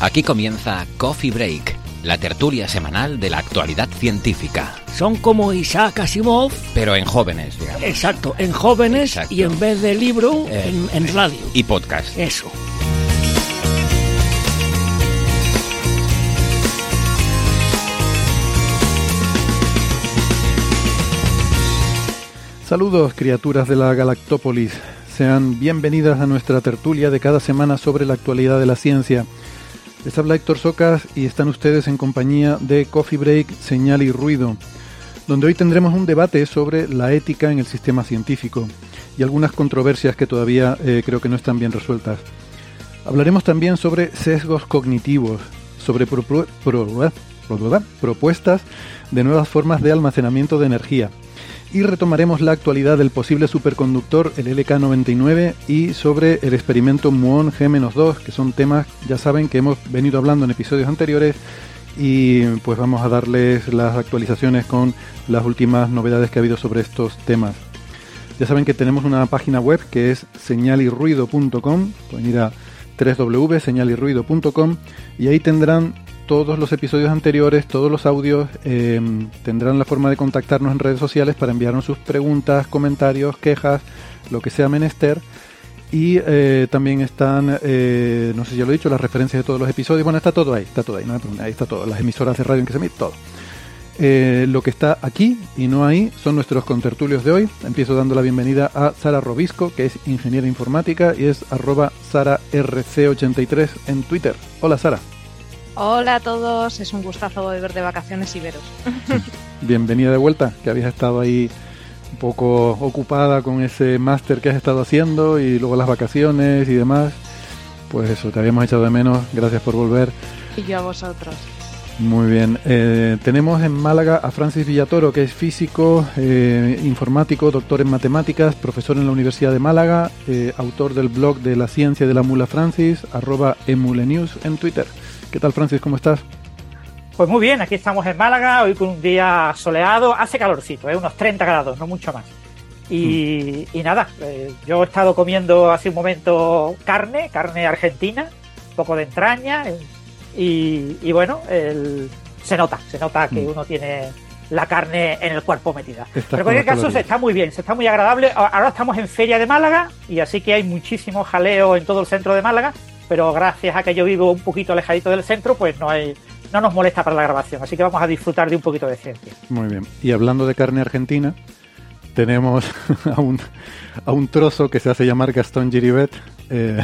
Aquí comienza Coffee Break, la tertulia semanal de la actualidad científica. Son como Isaac Asimov, Pero en jóvenes, digamos. exacto, en jóvenes Exacto. y en vez de libro, Eh, en, en radio. Y podcast. Eso. Saludos criaturas de la Galactópolis. Sean bienvenidas a nuestra tertulia de cada semana sobre la actualidad de la ciencia. Les habla Héctor Socas y están ustedes en compañía de Coffee Break, Señal y Ruido, donde hoy tendremos un debate sobre la ética en el sistema científico y algunas controversias que todavía eh, creo que no están bien resueltas. Hablaremos también sobre sesgos cognitivos, sobre pro- propuestas de nuevas formas de almacenamiento de energía y retomaremos la actualidad del posible superconductor, el LK99, y sobre el experimento Muon G-2, que son temas, ya saben, que hemos venido hablando en episodios anteriores y pues vamos a darles las actualizaciones con las últimas novedades que ha habido sobre estos temas. Ya saben que tenemos una página web que es señalirruido.com, pueden ir a www.señalirruido.com y ahí tendrán todos los episodios anteriores, todos los audios, eh, tendrán la forma de contactarnos en redes sociales para enviarnos sus preguntas, comentarios, quejas, lo que sea menester. Y eh, también están, eh, no sé si ya lo he dicho, las referencias de todos los episodios. Bueno, está todo ahí, está todo ahí, no ahí está todo, las emisoras de radio en que se emite, todo. Eh, lo que está aquí y no ahí son nuestros contertulios de hoy. Empiezo dando la bienvenida a Sara Robisco, que es ingeniera informática y es arroba SaraRC83 en Twitter. Hola Sara, Hola a todos, es un gustazo volver de vacaciones y veros. bienvenida de vuelta, que habías estado ahí un poco ocupada con ese máster que has estado haciendo y luego las vacaciones y demás. Pues eso, te habíamos echado de menos, gracias por volver. Y yo a vosotros. Muy bien. Eh, tenemos en Málaga a Francis Villatoro, que es físico, eh, informático, doctor en matemáticas, profesor en la Universidad de Málaga, eh, autor del blog de la ciencia de la mula Francis, arroba emulenews en Twitter. ¿Qué tal, Francis? ¿Cómo estás? Pues muy bien, aquí estamos en Málaga, hoy con un día soleado, hace calorcito, ¿eh? unos 30 grados, no mucho más. Y, y nada, eh, yo he estado comiendo hace un momento carne, carne argentina, un poco de entraña, eh, y, y bueno, el- se nota, se nota que Mm. uno tiene la carne en el cuerpo metida. Pero en cualquier caso se está muy bien, se está muy agradable. Ahora estamos en Feria de Málaga y así que hay muchísimo jaleo en todo el centro de Málaga, pero gracias a que yo vivo un poquito alejadito del centro, pues no hay no nos molesta para la grabación, así que vamos a disfrutar de un poquito de ciencia. Muy bien. Y hablando de carne argentina, tenemos a un, a un trozo que se hace llamar Gastón Giribet, eh,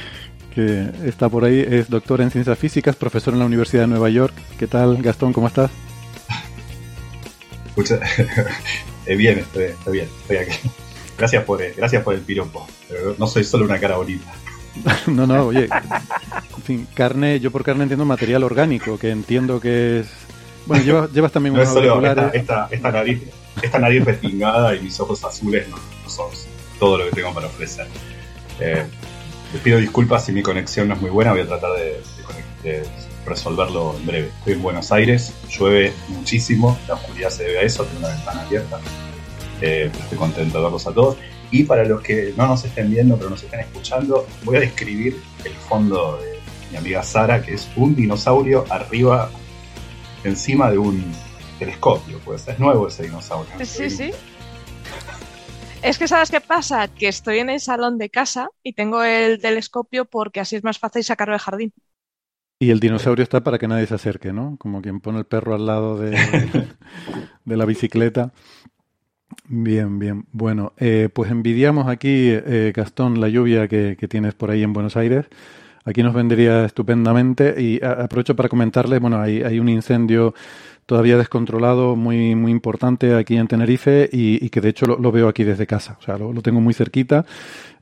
que está por ahí, es doctor en ciencias físicas, profesor en la Universidad de Nueva York. ¿Qué tal, Gastón? ¿Cómo estás? Mucha- Eh, bien, estoy, estoy bien, estoy aquí. Gracias por, el- gracias por el piropo. Pero no soy solo una cara bonita. no, no, oye. En fin, carne, yo por carne entiendo material orgánico, que entiendo que es... Bueno, llevas, llevas también No unos esta, auriculares. esta, esta nariz, esta nariz respingada y mis ojos azules no, no son todo lo que tengo para ofrecer. Eh, les pido disculpas si mi conexión no es muy buena, voy a tratar de, de conect- de resolverlo en breve. Estoy en Buenos Aires, llueve muchísimo, la oscuridad se debe a eso, tengo una ventana abierta. Eh, estoy contento de verlos a todos. Y para los que no nos estén viendo, pero nos estén escuchando, voy a describir el fondo de mi amiga Sara, que es un dinosaurio arriba, encima de un telescopio. Pues es nuevo ese dinosaurio. Sí, sí. Es que sabes qué pasa, que estoy en el salón de casa y tengo el telescopio porque así es más fácil sacarlo del jardín. Y el dinosaurio está para que nadie se acerque, ¿no? Como quien pone el perro al lado de, de la bicicleta. Bien, bien. Bueno, eh, pues envidiamos aquí, eh, Gastón, la lluvia que, tienes por ahí en Buenos Aires. Aquí nos vendría estupendamente y aprovecho para comentarles, bueno, hay, hay un incendio todavía descontrolado muy, muy importante aquí en Tenerife y, que de hecho lo, veo aquí desde casa. O sea, lo, tengo muy cerquita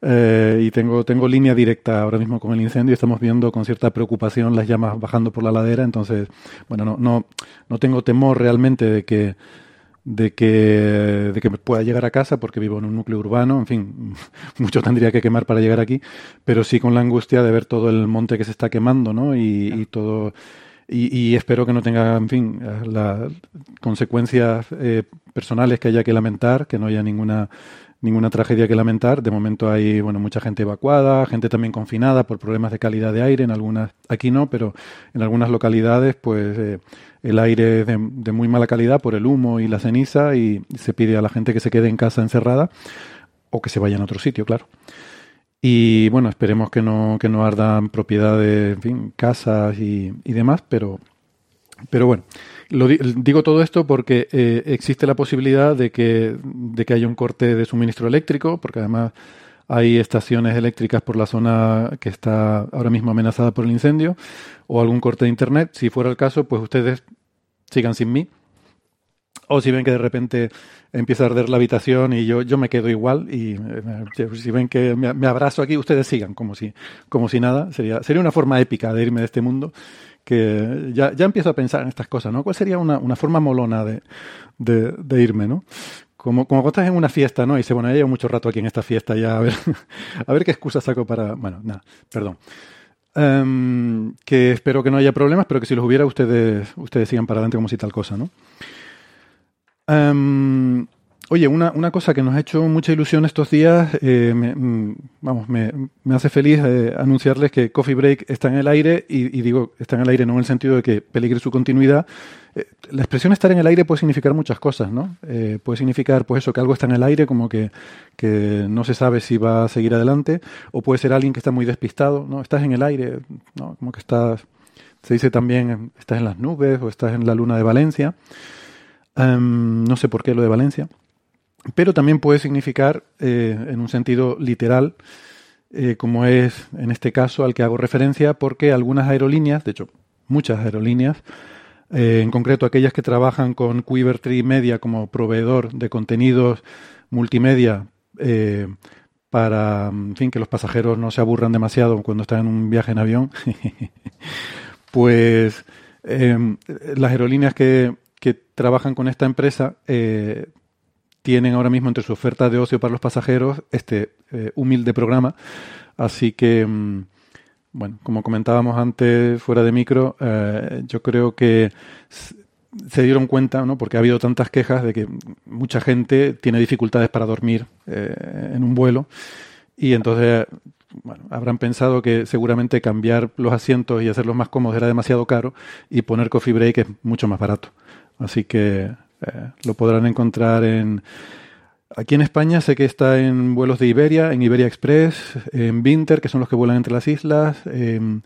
eh, y tengo, tengo línea directa ahora mismo con el incendio. Estamos viendo con cierta preocupación las llamas bajando por la ladera. Entonces, bueno, no, no, no tengo temor realmente de que de que, de que pueda llegar a casa porque vivo en un núcleo urbano, en fin, mucho tendría que quemar para llegar aquí, pero sí con la angustia de ver todo el monte que se está quemando, ¿no? Y, y todo y, espero que no tenga, en fin, las consecuencias eh, personales que haya que lamentar, que no haya ninguna ninguna tragedia que lamentar. De momento hay bueno mucha gente evacuada, gente también confinada por problemas de calidad de aire. En algunas, aquí no, pero en algunas localidades, pues eh, el aire es de, muy mala calidad por el humo y la ceniza y se pide a la gente que se quede en casa encerrada o que se vaya a otro sitio, claro. Y bueno, esperemos que no, que no ardan propiedades, en fin, casas y, y demás, pero, pero bueno, lo digo todo esto porque eh, existe la posibilidad de que, de que haya un corte de suministro eléctrico, porque además hay estaciones eléctricas por la zona que está ahora mismo amenazada por el incendio, o algún corte de internet. Si fuera el caso, pues ustedes sigan sin mí. O si ven que de repente empieza a arder la habitación y yo, yo me quedo igual y eh, si ven que me, abrazo aquí, ustedes sigan como si, como si nada. Sería, sería una forma épica de irme de este mundo que ya, ya empiezo a pensar en estas cosas, ¿no? ¿Cuál sería una, una forma molona de, de, irme, ¿no? Como, como cuando estás en una fiesta, ¿no? Y dice, bueno, ya llevo mucho rato aquí en esta fiesta, ya a ver, a ver qué excusa saco para... Bueno, nada, perdón. Em, que espero que no haya problemas, pero que si los hubiera, ustedes, ustedes sigan para adelante como si tal cosa, ¿no? Um, oye, una, una, cosa que nos ha hecho mucha ilusión estos días, eh, me, mm, vamos, me, me, hace feliz eh, anunciarles que Coffee Break está en el aire y, digo, está en el aire no en el sentido de que peligre su continuidad. Eh, la expresión estar en el aire puede significar muchas cosas, ¿no? Eh, puede significar, pues eso, que algo está en el aire, como que, que no se sabe si va a seguir adelante, o puede ser alguien que está muy despistado, ¿no? Estás en el aire, ¿no? Como que estás, se dice también, estás en las nubes o estás en la luna de Valencia. Em, no sé por qué lo de Valencia. Pero también puede significar, eh, en un sentido literal, eh, como es en este caso al que hago referencia, porque algunas aerolíneas, de hecho muchas aerolíneas, eh, en concreto aquellas que trabajan con Quiver Tree Media como proveedor de contenidos multimedia para en fin, que los pasajeros no se aburran demasiado cuando están en un viaje en avión, pues em, las aerolíneas que que trabajan con esta empresa tienen ahora mismo entre su oferta de ocio para los pasajeros este eh, humilde programa. Así que, mm, bueno, como comentábamos antes fuera de micro, eh, yo creo que se dieron cuenta, ¿no? porque ha habido tantas quejas de que mucha gente tiene dificultades para dormir en un vuelo y entonces bueno, habrán pensado que seguramente cambiar los asientos y hacerlos más cómodos era demasiado caro y poner coffee break es mucho más barato. Así que eh, lo podrán encontrar en... Aquí en España sé que está en vuelos de Iberia, en Iberia Express, en Winter, que son los que vuelan entre las islas, en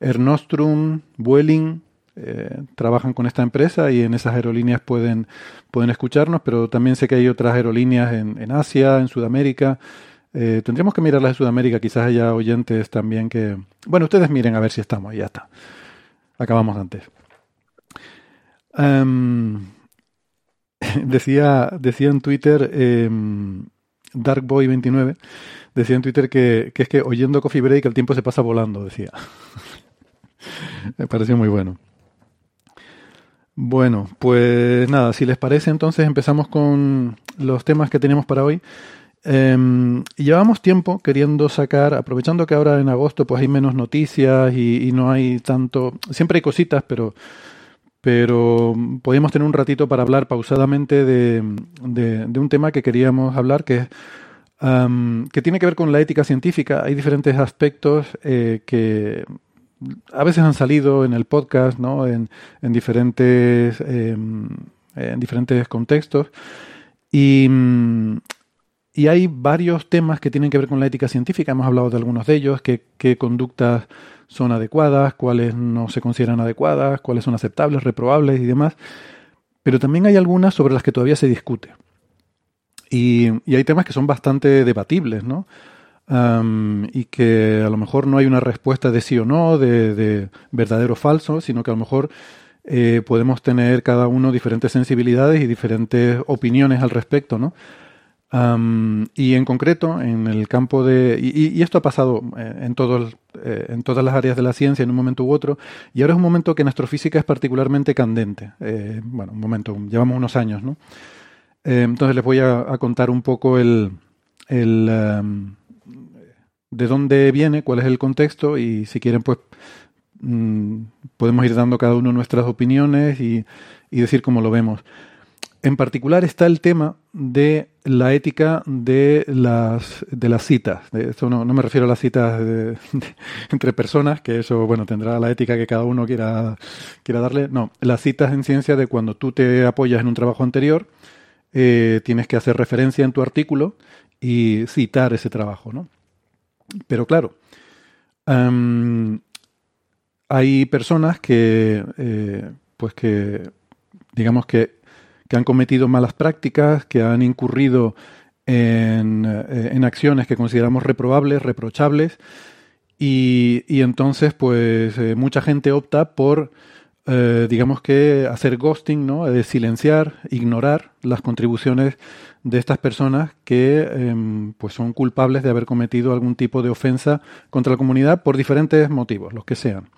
Air Nostrum, Vueling, eh, trabajan con esta empresa y en esas aerolíneas pueden, pueden escucharnos, pero también sé que hay otras aerolíneas en, Asia, en Sudamérica. Eh, tendríamos que mirar las de Sudamérica, quizás haya oyentes también que... Bueno, ustedes miren a ver si estamos, ya está. Acabamos antes. Um, decía, decía en Twitter, eh, Darkboy29, decía en Twitter que, que, es que oyendo Coffee Break el tiempo se pasa volando, decía. Me pareció muy bueno. Bueno, pues nada, si les parece entonces empezamos con los temas que tenemos para hoy. Eh, llevamos tiempo queriendo sacar, aprovechando que ahora en agosto pues hay menos noticias y, y no hay tanto, siempre hay cositas, pero pero podíamos tener un ratito para hablar pausadamente de, de, un tema que queríamos hablar, que, que tiene que ver con la ética científica. Hay diferentes aspectos eh, que a veces han salido en el podcast, ¿no? en, en diferentes, em, en diferentes contextos. Y, y hay varios temas que tienen que ver con la ética científica. Hemos hablado de algunos de ellos, qué, qué conductas son adecuadas, cuáles no se consideran adecuadas, cuáles son aceptables, reprobables y demás. Pero también hay algunas sobre las que todavía se discute. Y, hay temas que son bastante debatibles, ¿no? y que a lo mejor no hay una respuesta de sí o no, de, verdadero o falso, sino que a lo mejor eh, podemos tener cada uno diferentes sensibilidades y diferentes opiniones al respecto, ¿no? Y en concreto, en el campo de... Y, esto ha pasado eh, en, todos, eh, en todas las áreas de la ciencia en un momento u otro, y ahora es un momento que en astrofísica es particularmente candente. Eh, bueno, un momento, llevamos unos años, ¿no? entonces les voy a, contar un poco el... el de dónde viene, cuál es el contexto, y si quieren, pues mm, podemos ir dando cada uno nuestras opiniones y, y decir cómo lo vemos. En particular está el tema de la ética de las, de las citas. No, me refiero a las citas entre personas, que eso bueno tendrá la ética que cada uno quiera, quiera darle. No, las citas en ciencia de cuando tú te apoyas en un trabajo anterior, eh, tienes que hacer referencia en tu artículo y citar ese trabajo. ¿no? Pero claro, hay personas que, eh, pues que, digamos que que han cometido malas prácticas, que han incurrido en, eh, en acciones que consideramos reprobables, reprochables, y, y entonces pues eh, mucha gente opta por, eh, digamos que, hacer ghosting, ¿no? silenciar, ignorar las contribuciones de estas personas que em, pues son culpables de haber cometido algún tipo de ofensa contra la comunidad por diferentes motivos, los que sean.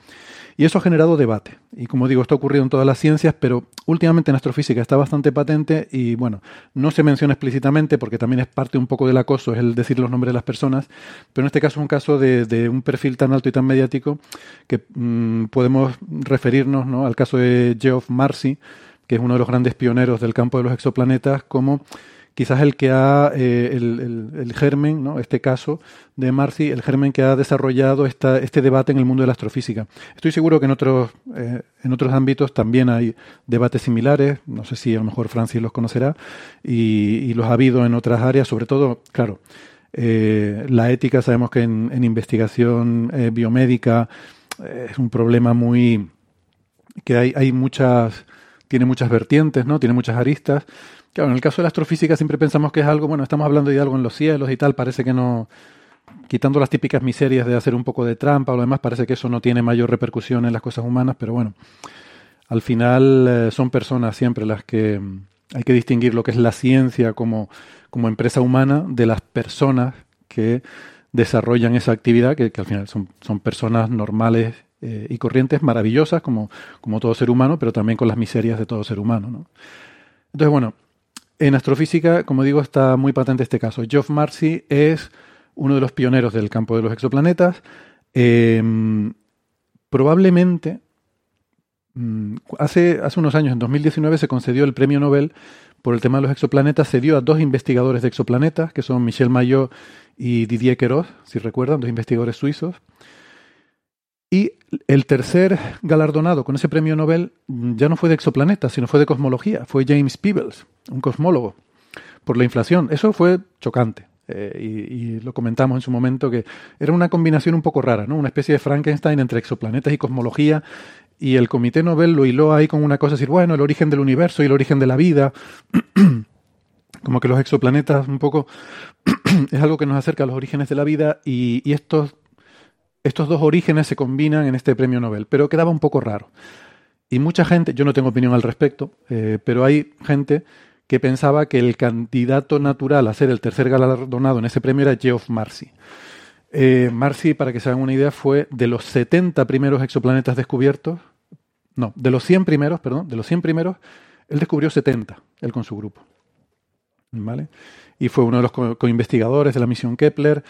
Y eso ha generado debate. Y como digo, esto ha ocurrido en todas las ciencias, pero últimamente en astrofísica está bastante patente y bueno, no se menciona explícitamente porque también es parte un poco del acoso, es el decir los nombres de las personas, pero en este caso es un caso de, un perfil tan alto y tan mediático que mm, podemos referirnos ¿no? al caso de Geoff Marcy, que es uno de los grandes pioneros del campo de los exoplanetas, como quizás el que ha, eh, el, germen, ¿no? este caso de Marcy, el germen que ha desarrollado esta, este debate en el mundo de la astrofísica. Estoy seguro que en otros, eh, en otros ámbitos también hay debates similares, no sé si a lo mejor Francis los conocerá, y, los ha habido en otras áreas, sobre todo, claro, eh, la ética, sabemos que en, en investigación biomédica es un problema muy... que hay, hay muchas tiene muchas vertientes, ¿no? Tiene muchas aristas, Claro, en el caso de la astrofísica siempre pensamos que es algo, bueno, estamos hablando de algo en los cielos y tal, parece que no, quitando las típicas miserias de hacer un poco de trampa o lo demás, parece que eso no tiene mayor repercusión en las cosas humanas, pero bueno, al final eh, son personas siempre las que mm, hay que distinguir lo que es la ciencia como, como empresa humana de las personas que desarrollan esa actividad, que, al final son, son personas normales eh, y corrientes, maravillosas, como, como todo ser humano, pero también con las miserias de todo ser humano. ¿no? Entonces, bueno, en astrofísica, como digo, está muy patente este caso. Geoff Marcy es uno de los pioneros del campo de los exoplanetas. Em, probablemente, mm, hace, hace unos años, en 2019, se concedió el premio Nobel por el tema de los exoplanetas. Se dio a dos investigadores de exoplanetas, que son Michel Maillot y Didier Queiroz, si recuerdan, dos investigadores suizos. Y el tercer galardonado con ese premio Nobel ya no fue de exoplanetas, sino fue de cosmología, fue James Peebles, un cosmólogo, por la inflación. Eso fue chocante. Eh, y, lo comentamos en su momento que era una combinación un poco rara, ¿no? Una especie de Frankenstein entre exoplanetas y cosmología. Y el Comité Nobel lo hiló ahí con una cosa, decir, bueno, el origen del universo y el origen de la vida. Como que los exoplanetas un poco es algo que nos acerca a los orígenes de la vida y, y estos estos dos orígenes se combinan en este premio Nobel, pero quedaba un poco raro. Y mucha gente, yo no tengo opinión al respecto, eh, pero hay gente que pensaba que el candidato natural a ser el tercer galardonado en ese premio era Geoff Marcy. Eh, Marcy, para que se hagan una idea, fue de los 70 primeros exoplanetas descubiertos, no, de los 100 primeros, perdón, de los 100 primeros, él descubrió 70, él con su grupo. ¿Vale? Y fue uno de los co-investigadores de la misión Kepler,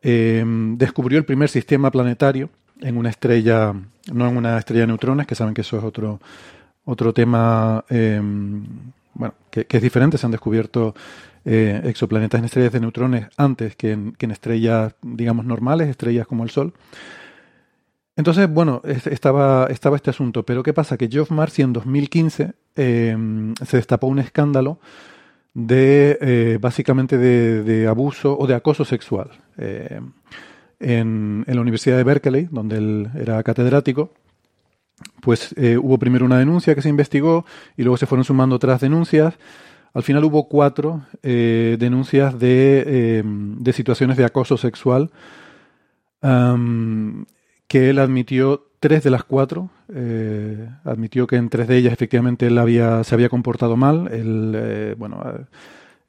Em, descubrió el primer sistema planetario en una estrella, no en una estrella de neutrones, que saben que eso es otro, otro tema em, bueno, que, es diferente. Se han descubierto eh, exoplanetas en estrellas de neutrones antes que en, estrellas, digamos, normales, estrellas como el Sol. Entonces, bueno, estaba, estaba este asunto. Pero ¿qué pasa? Que Geoff Marcy en 2015 em, se destapó un escándalo de eh, básicamente de, abuso o de acoso sexual eh, en, la Universidad de Berkeley, donde él era catedrático. Pues eh, hubo primero una denuncia que se investigó y luego se fueron sumando otras denuncias al final hubo cuatro denuncias de, de, situaciones de acoso sexual que él admitió tres de las cuatro. Eh, admitió que en tres de ellas efectivamente él había, se había comportado mal. Él, eh, bueno,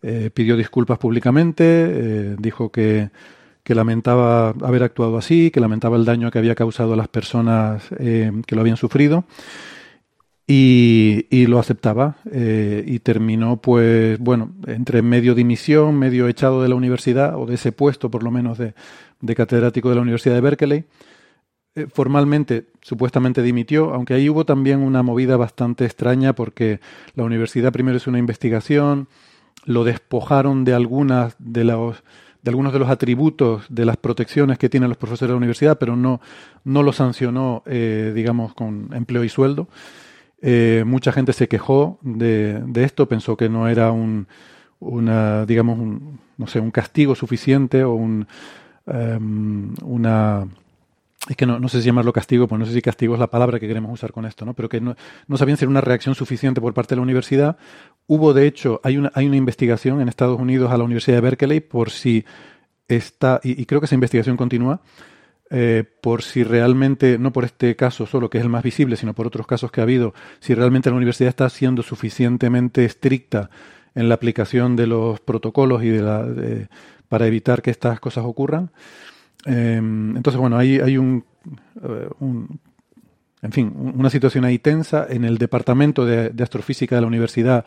eh, pidió disculpas públicamente, dijo que, que, lamentaba haber actuado así, que lamentaba el daño que había causado a las personas que lo habían sufrido. Y, y lo aceptaba y terminó pues bueno entre medio dimisión medio echado de la universidad o de ese puesto por lo menos de, de catedrático de la Universidad de Berkeley formalmente, supuestamente dimitió, aunque ahí hubo también una movida bastante extraña porque la universidad primero hizo una investigación, lo despojaron de algunas de los de algunos de los atributos de las protecciones que tienen los profesores de la universidad, pero no, no lo sancionó, eh, digamos, con empleo y sueldo. Eh, mucha gente se quejó de, de, esto, pensó que no era un, una, digamos, un, no sé, un castigo suficiente o un, em, una es que no, sé si llamarlo castigo, pues no sé si castigo es la palabra que queremos usar con esto, ¿no? Pero que no, no sabían ser una reacción suficiente por parte de la universidad. Hubo, de hecho, hay una, hay una investigación en Estados Unidos a la Universidad de Berkeley por si está, y, creo que esa investigación continúa, eh, por si realmente, no por este caso solo, que es el más visible, sino por otros casos que ha habido, si realmente la universidad está siendo suficientemente estricta en la aplicación de los protocolos y de la, para evitar que estas cosas ocurran. Em, entonces, bueno, hay, hay un, eh, un, en fin, una situación ahí tensa. En el departamento de, astrofísica de la universidad,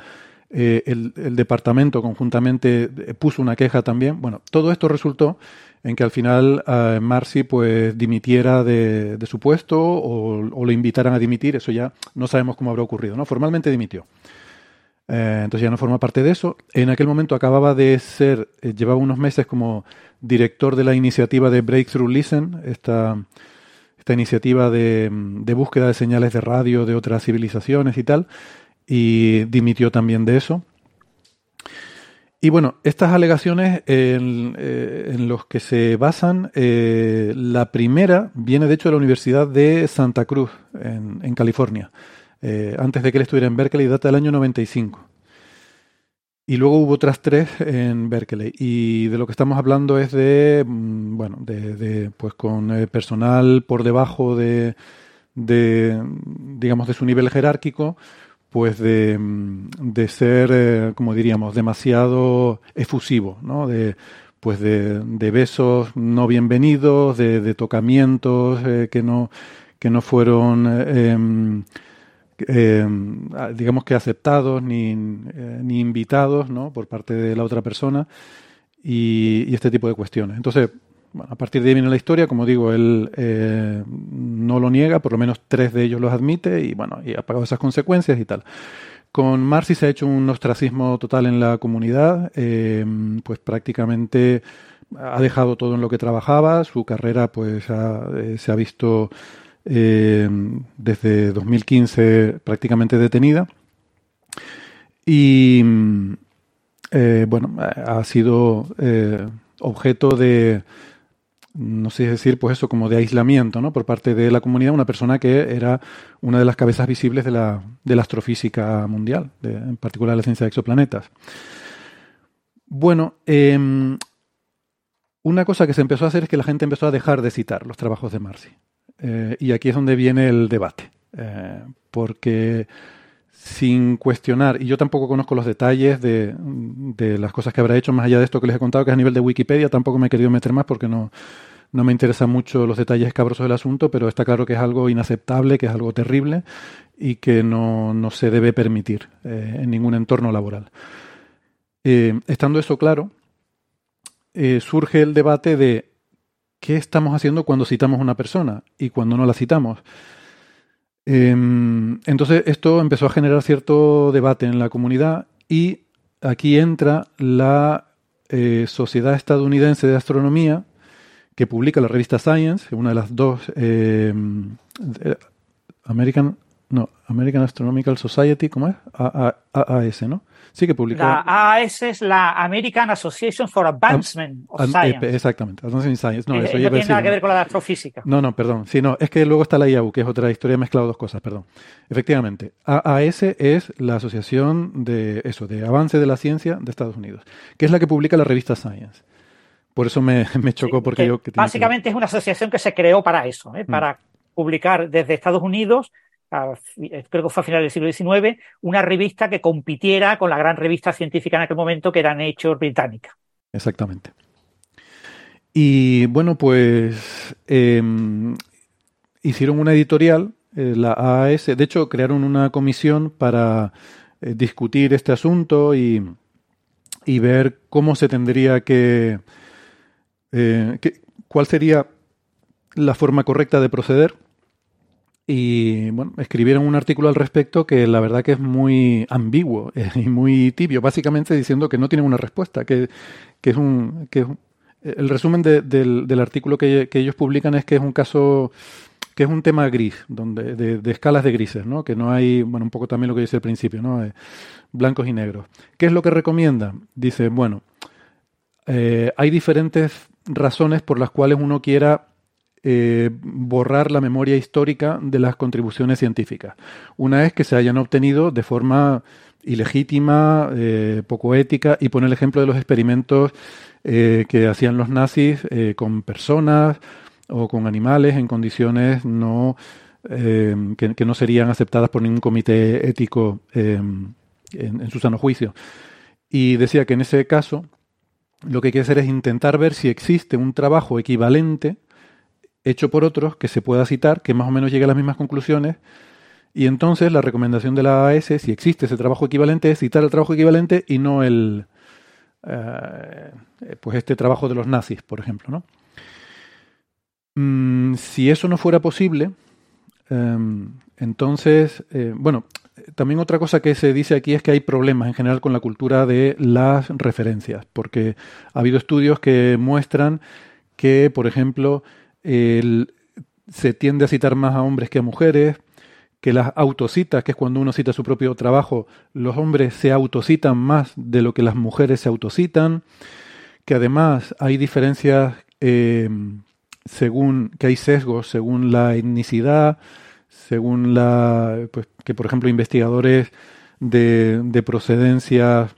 eh, el, departamento conjuntamente eh, puso una queja también. Bueno, todo esto resultó en que al final Marcy pues dimitiera de, su puesto o, o, lo invitaran a dimitir. Eso ya no sabemos cómo habrá ocurrido, ¿no? Formalmente dimitió. Entonces ya no forma parte de eso. En aquel momento acababa de ser, llevaba unos meses como director de la iniciativa de Breakthrough Listen, esta, esta iniciativa de, búsqueda de señales de radio de otras civilizaciones y tal, y dimitió también de eso. Y bueno, estas alegaciones en, eh, los que se basan, eh, la primera viene de hecho de la Universidad de Santa Cruz, en, California, eh, antes de que él estuviera en Berkeley, data del año 95. Y luego hubo otras tres en Berkeley. Y de lo que estamos hablando es de, mm, bueno, de, pues con eh, personal por debajo de, de, digamos, de su nivel jerárquico, pues de, mm, de ser, eh, como diríamos, demasiado efusivo, ¿no? De, pues de, de besos no bienvenidos, de, tocamientos que no que no fueron em, eh, digamos que aceptados ni, eh, ni invitados ¿no? por parte de la otra persona y, este tipo de cuestiones. Entonces, a partir de ahí viene la historia, como digo, él eh, no lo niega, por lo menos tres de ellos los admite y bueno, y ha pagado esas consecuencias y tal. Con Marcy se ha hecho un ostracismo total en la comunidad, pues prácticamente ha dejado todo en lo que trabajaba, su carrera pues se ha visto eh, desde 2015 prácticamente detenida. Y eh, bueno, ha sido eh, objeto de, no sé decir, pues eso, como de aislamiento, ¿no? Por parte de la comunidad, una persona que era una de las cabezas visibles de la, de la astrofísica mundial, en particular la ciencia de exoplanetas. Bueno, em, una cosa que se empezó a hacer es que la gente empezó a dejar de citar los trabajos de Marcy. Eh, y aquí es donde viene el debate. Eh, porque sin cuestionar, y yo tampoco conozco los detalles de, las cosas que habrá hecho, más allá de esto que les he contado, que es a nivel de Wikipedia, tampoco me he querido meter más porque no, no me interesan mucho los detalles escabrosos del asunto, pero está claro que es algo inaceptable, que es algo terrible y que no, no se debe permitir eh, en ningún entorno laboral. estando eso claro, surge el debate de ¿qué estamos haciendo cuando citamos a una persona y cuando no la citamos? Em, entonces esto empezó a generar cierto debate en la comunidad y aquí entra la eh, Sociedad Estadounidense de Astronomía que publica la revista Science, una de las dos, em, American, No, American Astronomical Society, ¿cómo es? AAS, ¿no? Sí que publica. La AAS es la American Association for Advancement of Science. Exactamente, Advancement Science. No, Eh, eso no ya tiene nada que ver con la de astrofísica. No, no, perdón. Sí, no, es que luego está la IAU, que es otra historia, he mezclado dos cosas, perdón. Efectivamente, AAS es la Asociación de eso, de Avance de la Ciencia de Estados Unidos, que es la que publica la revista Science. Por eso me, me chocó, porque Que yo... que que básicamente es una asociación que se creó para eso, Mm. ¿eh? para publicar desde Estados Unidos, a eh, creo que fue a finales del siglo XIX, una revista que compitiera con la gran revista científica en aquel momento que era Nature británica. Exactamente. Y bueno, pues em, hicieron una editorial, eh, la AAS, de hecho crearon una comisión para eh, discutir este asunto y, y ver cómo se tendría que, que- cuál sería la forma correcta de proceder. Y bueno, escribieron un artículo al respecto que la verdad que es muy ambiguo eh, y muy tibio, básicamente diciendo que no tienen una respuesta, que, que es un... Que es un- el resumen de- del, del artículo que, ellos publican es que es un caso, que es un tema gris, donde, de, de escalas de grises, ¿no? Que no hay, bueno, un poco también lo que dice al principio, ¿no? Eh, blancos y negros. ¿Qué es lo que recomienda? Dice, bueno, eh, hay diferentes razones por las cuales uno quiera eh, borrar la memoria histórica de las contribuciones científicas. Una es que se hayan obtenido de forma ilegítima, eh, poco ética, y pone el ejemplo de los experimentos eh, que hacían los nazis con personas o con animales en condiciones no que, no serían aceptadas por ningún comité ético en, en su sano juicio. Y decía que en ese caso lo que hay que hacer es intentar ver si existe un trabajo equivalente hecho por otros que se pueda citar, que más o menos llegue a las mismas conclusiones. Y entonces la recomendación de la AS, si existe ese trabajo equivalente, es citar el trabajo equivalente y no el eh, pues este trabajo de los nazis, por ejemplo, ¿no? Mm, si eso no fuera posible, em, entonces, eh, bueno, también otra cosa que se dice aquí es que hay problemas en general con la cultura de las referencias, porque ha habido estudios que muestran que, por ejemplo, el- se tiende a citar más a hombres que a mujeres, que las autocitas, que es cuando uno cita su propio trabajo, los hombres se autocitan más de lo que las mujeres se autocitan, que además hay diferencias eh, según, que hay sesgos según la etnicidad, según la, pues que por ejemplo investigadores de, de procedencias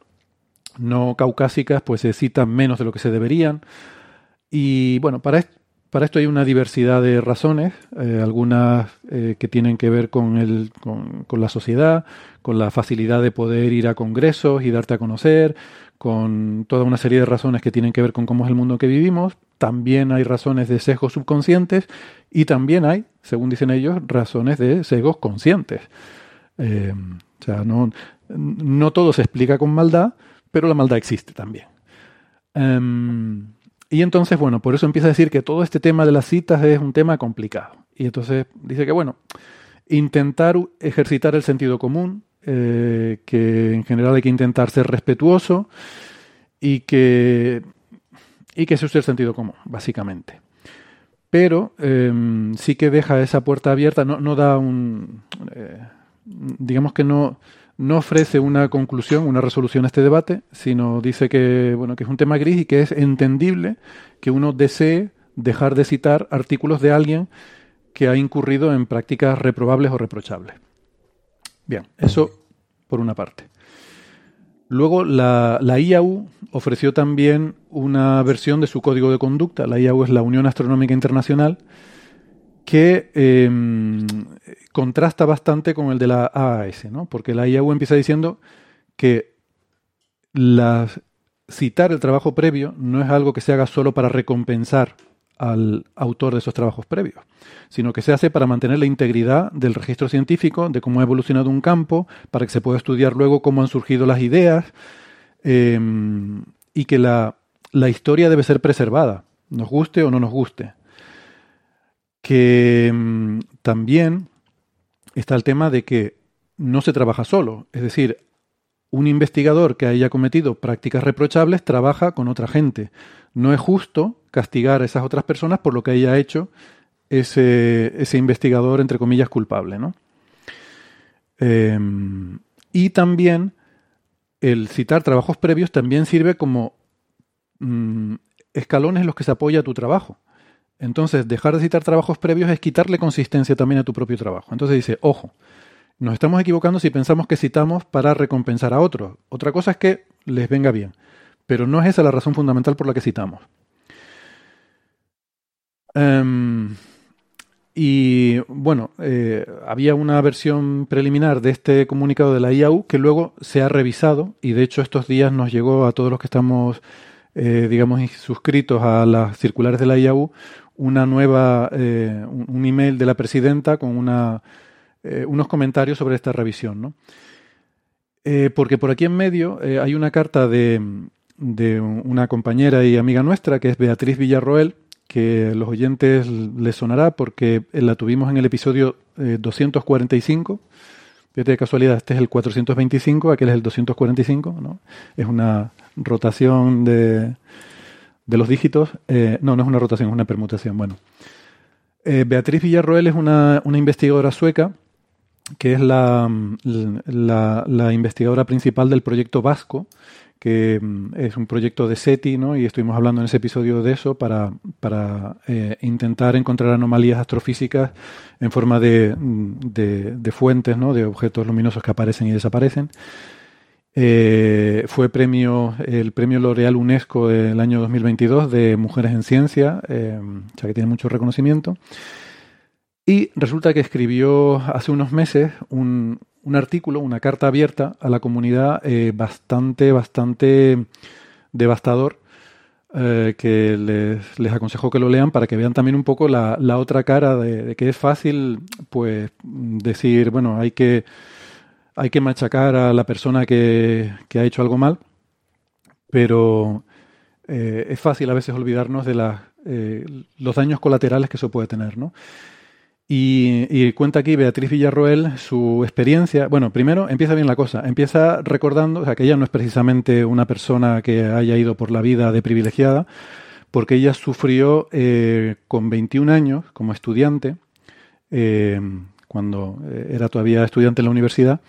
no caucásicas pues se citan menos de lo que se deberían. Y bueno, para, para esto hay una diversidad de razones, eh, algunas eh, que tienen que ver con, el, con, la sociedad, con la facilidad de poder ir a congresos y darte a conocer, con toda una serie de razones que tienen que ver con cómo es el mundo que vivimos. También hay razones de sesgos subconscientes y también hay, según dicen ellos, razones de sesgos conscientes. Eh, o sea, no, no todo se explica con maldad, pero la maldad existe también. Em, y entonces, bueno, por eso empieza a decir que todo este tema de las citas es un tema complicado. Y entonces dice que, bueno, intentar ejercitar el sentido común, eh, que en general hay que intentar ser respetuoso y que, y que se use el sentido común, básicamente. Pero em, sí que deja esa puerta abierta, no, no da un... eh, digamos que no, no ofrece una conclusión, una resolución a este debate, sino dice que, bueno, que es un tema gris y que es entendible que uno desee dejar de citar artículos de alguien que ha incurrido en prácticas reprobables o reprochables. Bien, eso por una parte. Luego la, la IAU ofreció también una versión de su código de conducta. La IAU es la Unión Astronómica Internacional, que eh, contrasta bastante con el de la AAS, ¿no? Porque la IAU empieza diciendo que citar el trabajo previo no es algo que se haga solo para recompensar al autor de esos trabajos previos, sino que se hace para mantener la integridad del registro científico, de cómo ha evolucionado un campo, para que se pueda estudiar luego cómo han surgido las ideas, eh, y que la historia debe ser preservada, nos guste o no nos guste que mm, también está el tema de que no se trabaja solo. Es decir, un investigador que haya cometido prácticas reprochables trabaja con otra gente. No es justo castigar a esas otras personas por lo que haya hecho ese, investigador, entre comillas, culpable. ¿no? Em, y también el citar trabajos previos también sirve como mm, escalones en los que se apoya tu trabajo. Entonces, dejar de citar trabajos previos es quitarle consistencia también a tu propio trabajo. Entonces dice, ojo, nos estamos equivocando si pensamos que citamos para recompensar a otros. Otra cosa es que les venga bien, pero no es esa la razón fundamental por la que citamos. Em, y bueno, eh, había una versión preliminar de este comunicado de la IAU que luego se ha revisado y de hecho estos días nos llegó a todos los que estamos, eh, digamos, suscritos a las circulares de la IAU una nueva, eh, un email de la presidenta con una, unos comentarios sobre esta revisión. ¿no? porque por aquí en medio hay una carta de, de una compañera y amiga nuestra que es Beatriz Villarroel que los oyentes les sonará porque la tuvimos en el episodio 245. Eh, Fíjate de casualidad, este es el 425, aquel es el 245, ¿no? Es una rotación de, de los dígitos. Eh, no, no es una rotación, es una permutación. Bueno. Eh, Beatriz Villarroel es una, una, investigadora sueca que es la, la, la, investigadora principal del proyecto Vasco, que mm, es un proyecto de SETI, ¿no? y estuvimos hablando en ese episodio de eso para, para eh, intentar encontrar anomalías astrofísicas en forma de, de, fuentes, ¿no? de objetos luminosos que aparecen y desaparecen. Eh, fue premio, el premio L'Oreal UNESCO del año 2022 de Mujeres en Ciencia, eh, sea que tiene mucho reconocimiento. Y resulta que escribió hace unos meses un, un artículo, una carta abierta a la comunidad eh, bastante, bastante devastador. Eh, que les, les, aconsejo que lo lean para que vean también un poco la, la otra cara de, que es fácil pues decir bueno hay que hay que machacar a la persona que, que ha hecho algo mal pero eh, es fácil a veces olvidarnos de las, los daños colaterales que eso puede tener ¿no? Y, cuenta aquí Beatriz Villarroel su experiencia. Bueno, primero empieza bien la cosa. Empieza recordando, o sea, que ella no es precisamente una persona que haya ido por la vida de privilegiada, porque ella sufrió eh, con 21 años como estudiante, eh, cuando eh, era todavía estudiante en la universidad,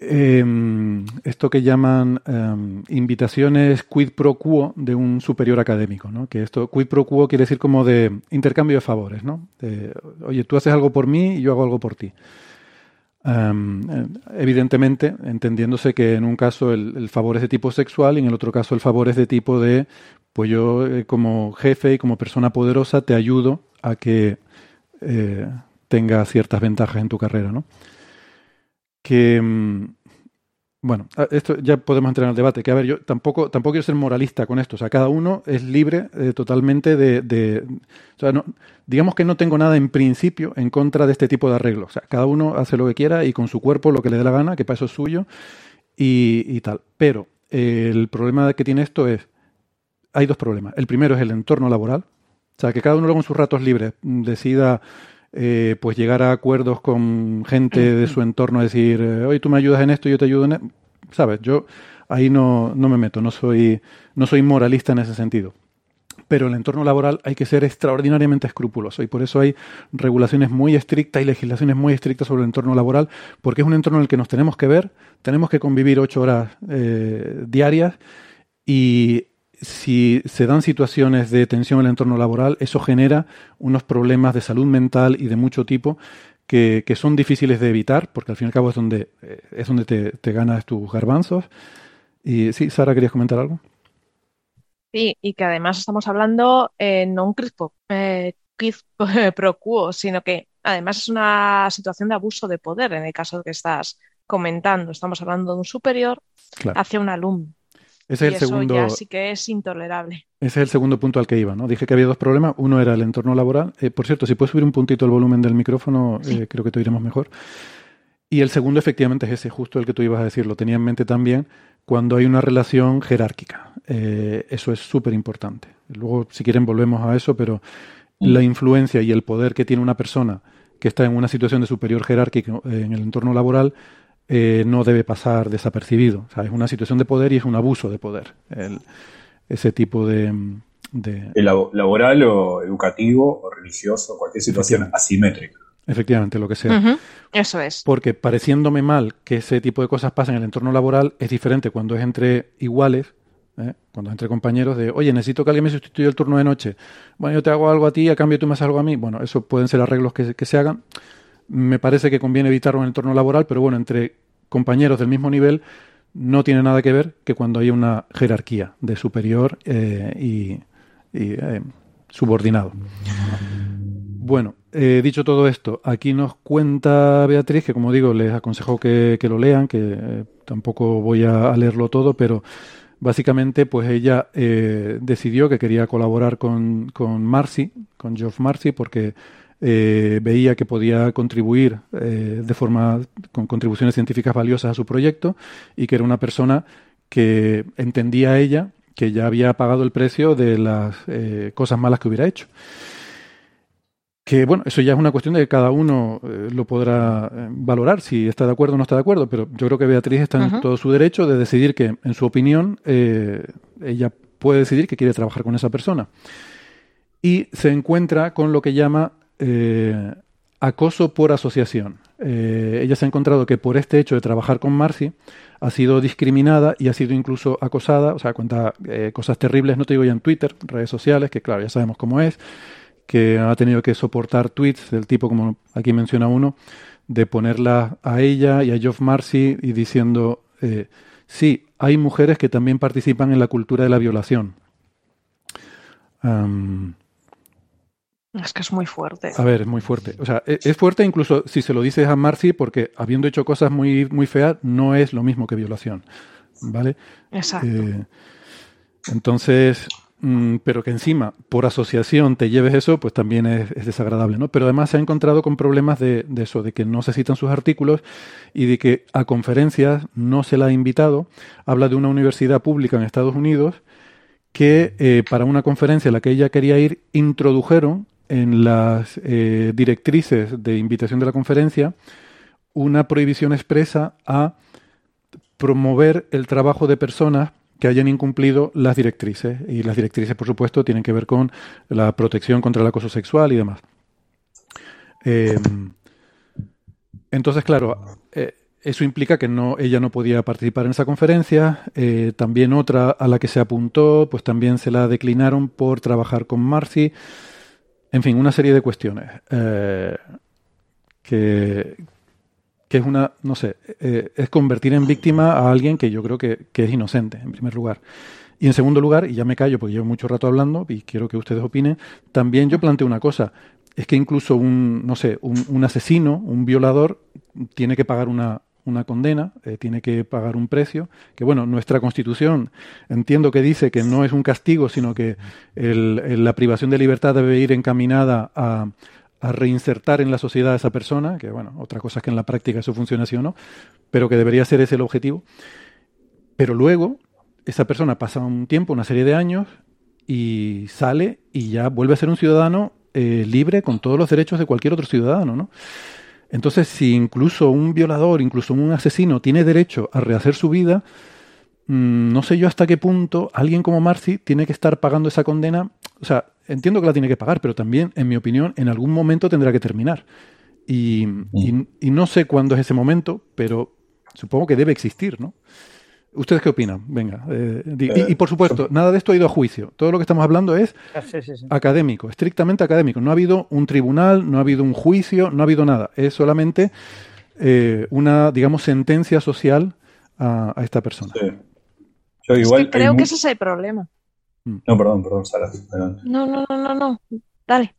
Em, esto que llaman em, invitaciones quid pro quo de un superior académico, ¿no? Que esto quid pro quo quiere decir como de intercambio de favores, ¿no? Oye, tú haces algo por mí y yo hago algo por ti. Em, evidentemente, entendiéndose que en un caso el, favor es de tipo sexual y en el otro caso el favor es de tipo de, pues yo eh, como jefe y como persona poderosa te ayudo a que eh, tenga ciertas ventajas en tu carrera, ¿no? que mm, bueno, esto ya podemos entrar en el debate, que a ver, yo tampoco, tampoco quiero ser moralista con esto, o sea, cada uno es libre eh, totalmente de, o sea, no, digamos que no tengo nada en principio en contra de este tipo de arreglos, o sea, cada uno hace lo que quiera y con su cuerpo lo que le dé la gana, que para eso es suyo y, tal, pero eh, el problema que tiene esto es, hay dos problemas, el primero es el entorno laboral, o sea, que cada uno luego en sus ratos libres decida eh, pues llegar a acuerdos con gente de su entorno, decir, eh, oye, tú me ayudas en esto, yo te ayudo en... esto. ¿Sabes? Yo ahí no, no me meto, no soy, no soy moralista en ese sentido. Pero el entorno laboral hay que ser extraordinariamente escrupuloso y por eso hay regulaciones muy estrictas y legislaciones muy estrictas sobre el entorno laboral, porque es un entorno en el que nos tenemos que ver, tenemos que convivir ocho horas eh, diarias y si se dan situaciones de tensión en el entorno laboral, eso genera unos problemas de salud mental y de mucho tipo que, son difíciles de evitar, porque al fin y al cabo es donde, eh, es donde te, ganas tus garbanzos. Y sí, Sara, ¿querías comentar algo? Sí, y que además estamos hablando eh, no un crispo, eh, pro quo, sino que además es una situación de abuso de poder en el caso que estás comentando. Estamos hablando de un superior hacia un alumno. Ese es el segundo. Ya sí que es intolerable. Ese es el segundo punto al que iba, ¿no? Dije que había dos problemas. Uno era el entorno laboral. Eh, por cierto, si puedes subir un puntito el volumen del micrófono, eh, creo que te oiremos mejor. Y el segundo, efectivamente, es ese, justo el que tú ibas a decir. Lo tenía en mente también cuando hay una relación jerárquica. Eh, eso es súper importante. Luego, si quieren, volvemos a eso, pero mm. la influencia y el poder que tiene una persona que está en una situación de superior jerárquica en el entorno laboral eh, no debe pasar desapercibido. O sea, es una situación de poder y es un abuso de poder. ese tipo de... laboral o educativo o religioso, cualquier situación asimétrica. efectivamente, lo que sea. Eso es. Porque pareciéndome mal que ese tipo de cosas pasen en el entorno laboral, es diferente cuando es entre iguales, ¿eh? cuando es entre compañeros de, oye, necesito que alguien me sustituya el turno de noche. Bueno, yo te hago algo a ti, a cambio tú me haces algo a mí. Bueno, eso pueden ser arreglos que, que se hagan. Me parece que conviene evitarlo en el entorno laboral, pero bueno, entre compañeros del mismo nivel no tiene nada que ver que cuando hay una jerarquía de superior eh, y, eh, subordinado. Bueno, eh, dicho todo esto, aquí nos cuenta Beatriz, que como digo, les aconsejo que, que lo lean, que tampoco voy a, leerlo todo, pero básicamente pues ella decidió que quería colaborar con, con Marcy, con Geoff Marcy, porque eh, veía que podía contribuir eh, de forma con contribuciones científicas valiosas a su proyecto y que era una persona que entendía ella que ya había pagado el precio de las eh, cosas malas que hubiera hecho. Que bueno, eso ya es una cuestión de que cada uno eh, lo podrá eh, valorar si está de acuerdo o no está de acuerdo, pero yo creo que Beatriz está en todo su derecho de decidir que, en su opinión, ella puede decidir que quiere trabajar con esa persona. Y se encuentra con lo que llama eh, acoso por asociación. Eh, ella se ha encontrado que por este hecho de trabajar con Marcy ha sido discriminada y ha sido incluso acosada, o sea, cuenta eh, cosas terribles, no te digo ya en Twitter, redes sociales, que claro, ya sabemos cómo es, que ha tenido que soportar tweets del tipo, como aquí menciona uno, de ponerla a ella y a Geoff Marcy y diciendo, sí, hay mujeres que también participan en la cultura de la violación. Es que es muy fuerte. a ver, es muy fuerte. O sea, e- es fuerte incluso si se lo dices a Marcy, porque habiendo hecho cosas muy, muy feas, no es lo mismo que violación. ¿Vale? Exacto. Eh, entonces, mm, pero que encima, por asociación, te lleves eso, pues también es, es desagradable, ¿no? Pero además se ha encontrado con problemas de, de eso, de que no se citan sus artículos y de que a conferencias no se la ha invitado. Habla de una universidad pública en Estados Unidos que eh, para una conferencia a la que ella quería ir, introdujeron en las eh, directrices de invitación de la conferencia una prohibición expresa a promover el trabajo de personas que hayan incumplido las directrices. Y las directrices, por supuesto, tienen que ver con la protección contra el acoso sexual y demás. Eh, entonces, claro, eh, eso implica que no, ella no podía participar en esa conferencia. Eh, también otra a la que se apuntó, pues también se la declinaron por trabajar con Marcy. En fin, una serie de cuestiones. Eh, que, que es una, no sé, eh, es convertir en víctima a alguien que yo creo que, que es inocente, en primer lugar. Y en segundo lugar, y ya me callo porque llevo mucho rato hablando y quiero que ustedes opinen, también yo planteo una cosa, es que incluso un, no sé, un, un asesino, un violador, tiene que pagar una, una condena, eh, tiene que pagar un precio, que bueno, nuestra constitución entiendo que dice que no es un castigo, sino que la privación de libertad debe ir encaminada a, a reinsertar en la sociedad a esa persona, que bueno, otra cosa es que en la práctica eso funciona así o no, pero que debería ser ese el objetivo. Pero luego, esa persona pasa un tiempo, una serie de años, y sale y ya vuelve a ser un ciudadano eh, libre con todos los derechos de cualquier otro ciudadano, ¿no? Entonces, si incluso un violador, incluso un asesino tiene derecho a rehacer su vida, mm, no sé yo hasta qué punto alguien como Marcy tiene que estar pagando esa condena. O sea, entiendo que la tiene que pagar, pero también, en mi opinión, en algún momento tendrá que terminar. Y, y- y no sé cuándo es ese momento, pero supongo que debe existir, ¿no? ¿Ustedes qué opinan? Venga. eh, di- y, y, por supuesto, nada de esto ha ido a juicio. Todo lo que estamos hablando es Sí, sí, sí. académico, estrictamente académico. No ha habido un tribunal, no ha habido un juicio, no ha habido nada. Es solamente eh, una, digamos, sentencia social a, a esta persona. Sí. Yo Es igual que creo que ese es el problema. No, perdón, perdón, Sara. No, no, no, no, no. Dale.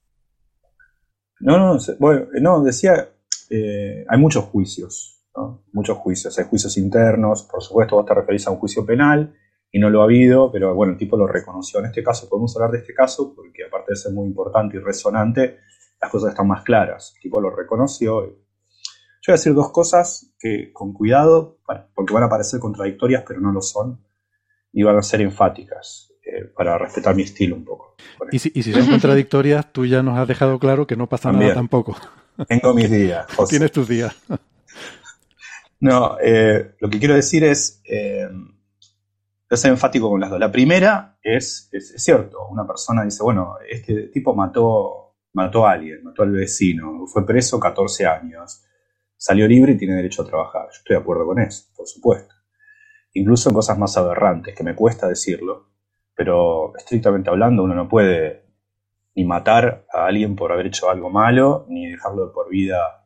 No, no, no, bueno, eh, no, decía, eh, hay muchos juicios, ¿no? Muchos juicios. Hay juicios internos, por supuesto, vos te referís a un juicio penal y no lo ha habido, pero bueno, el tipo lo reconoció. En este caso, podemos hablar de este caso porque aparte de ser muy importante y resonante, las cosas están más claras. El tipo lo reconoció. Yo voy a decir dos cosas que con cuidado, porque van a parecer contradictorias, pero no lo son, y van a ser enfáticas, eh, para respetar mi estilo un poco. Y si, y si son contradictorias, tú ya nos has dejado claro que no pasa También. nada tampoco. Tengo mis días. José. Tienes tus días. No, eh, lo que quiero decir es, eh, a ser enfático con las dos. La primera es, es, es cierto, una persona dice, bueno, este tipo mató mató a alguien, mató al vecino, fue preso 14 años, salió libre y tiene derecho a trabajar. Yo estoy de acuerdo con eso, por supuesto. Incluso en cosas más aberrantes, que me cuesta decirlo, pero estrictamente hablando uno no puede ni matar a alguien por haber hecho algo malo, ni dejarlo por vida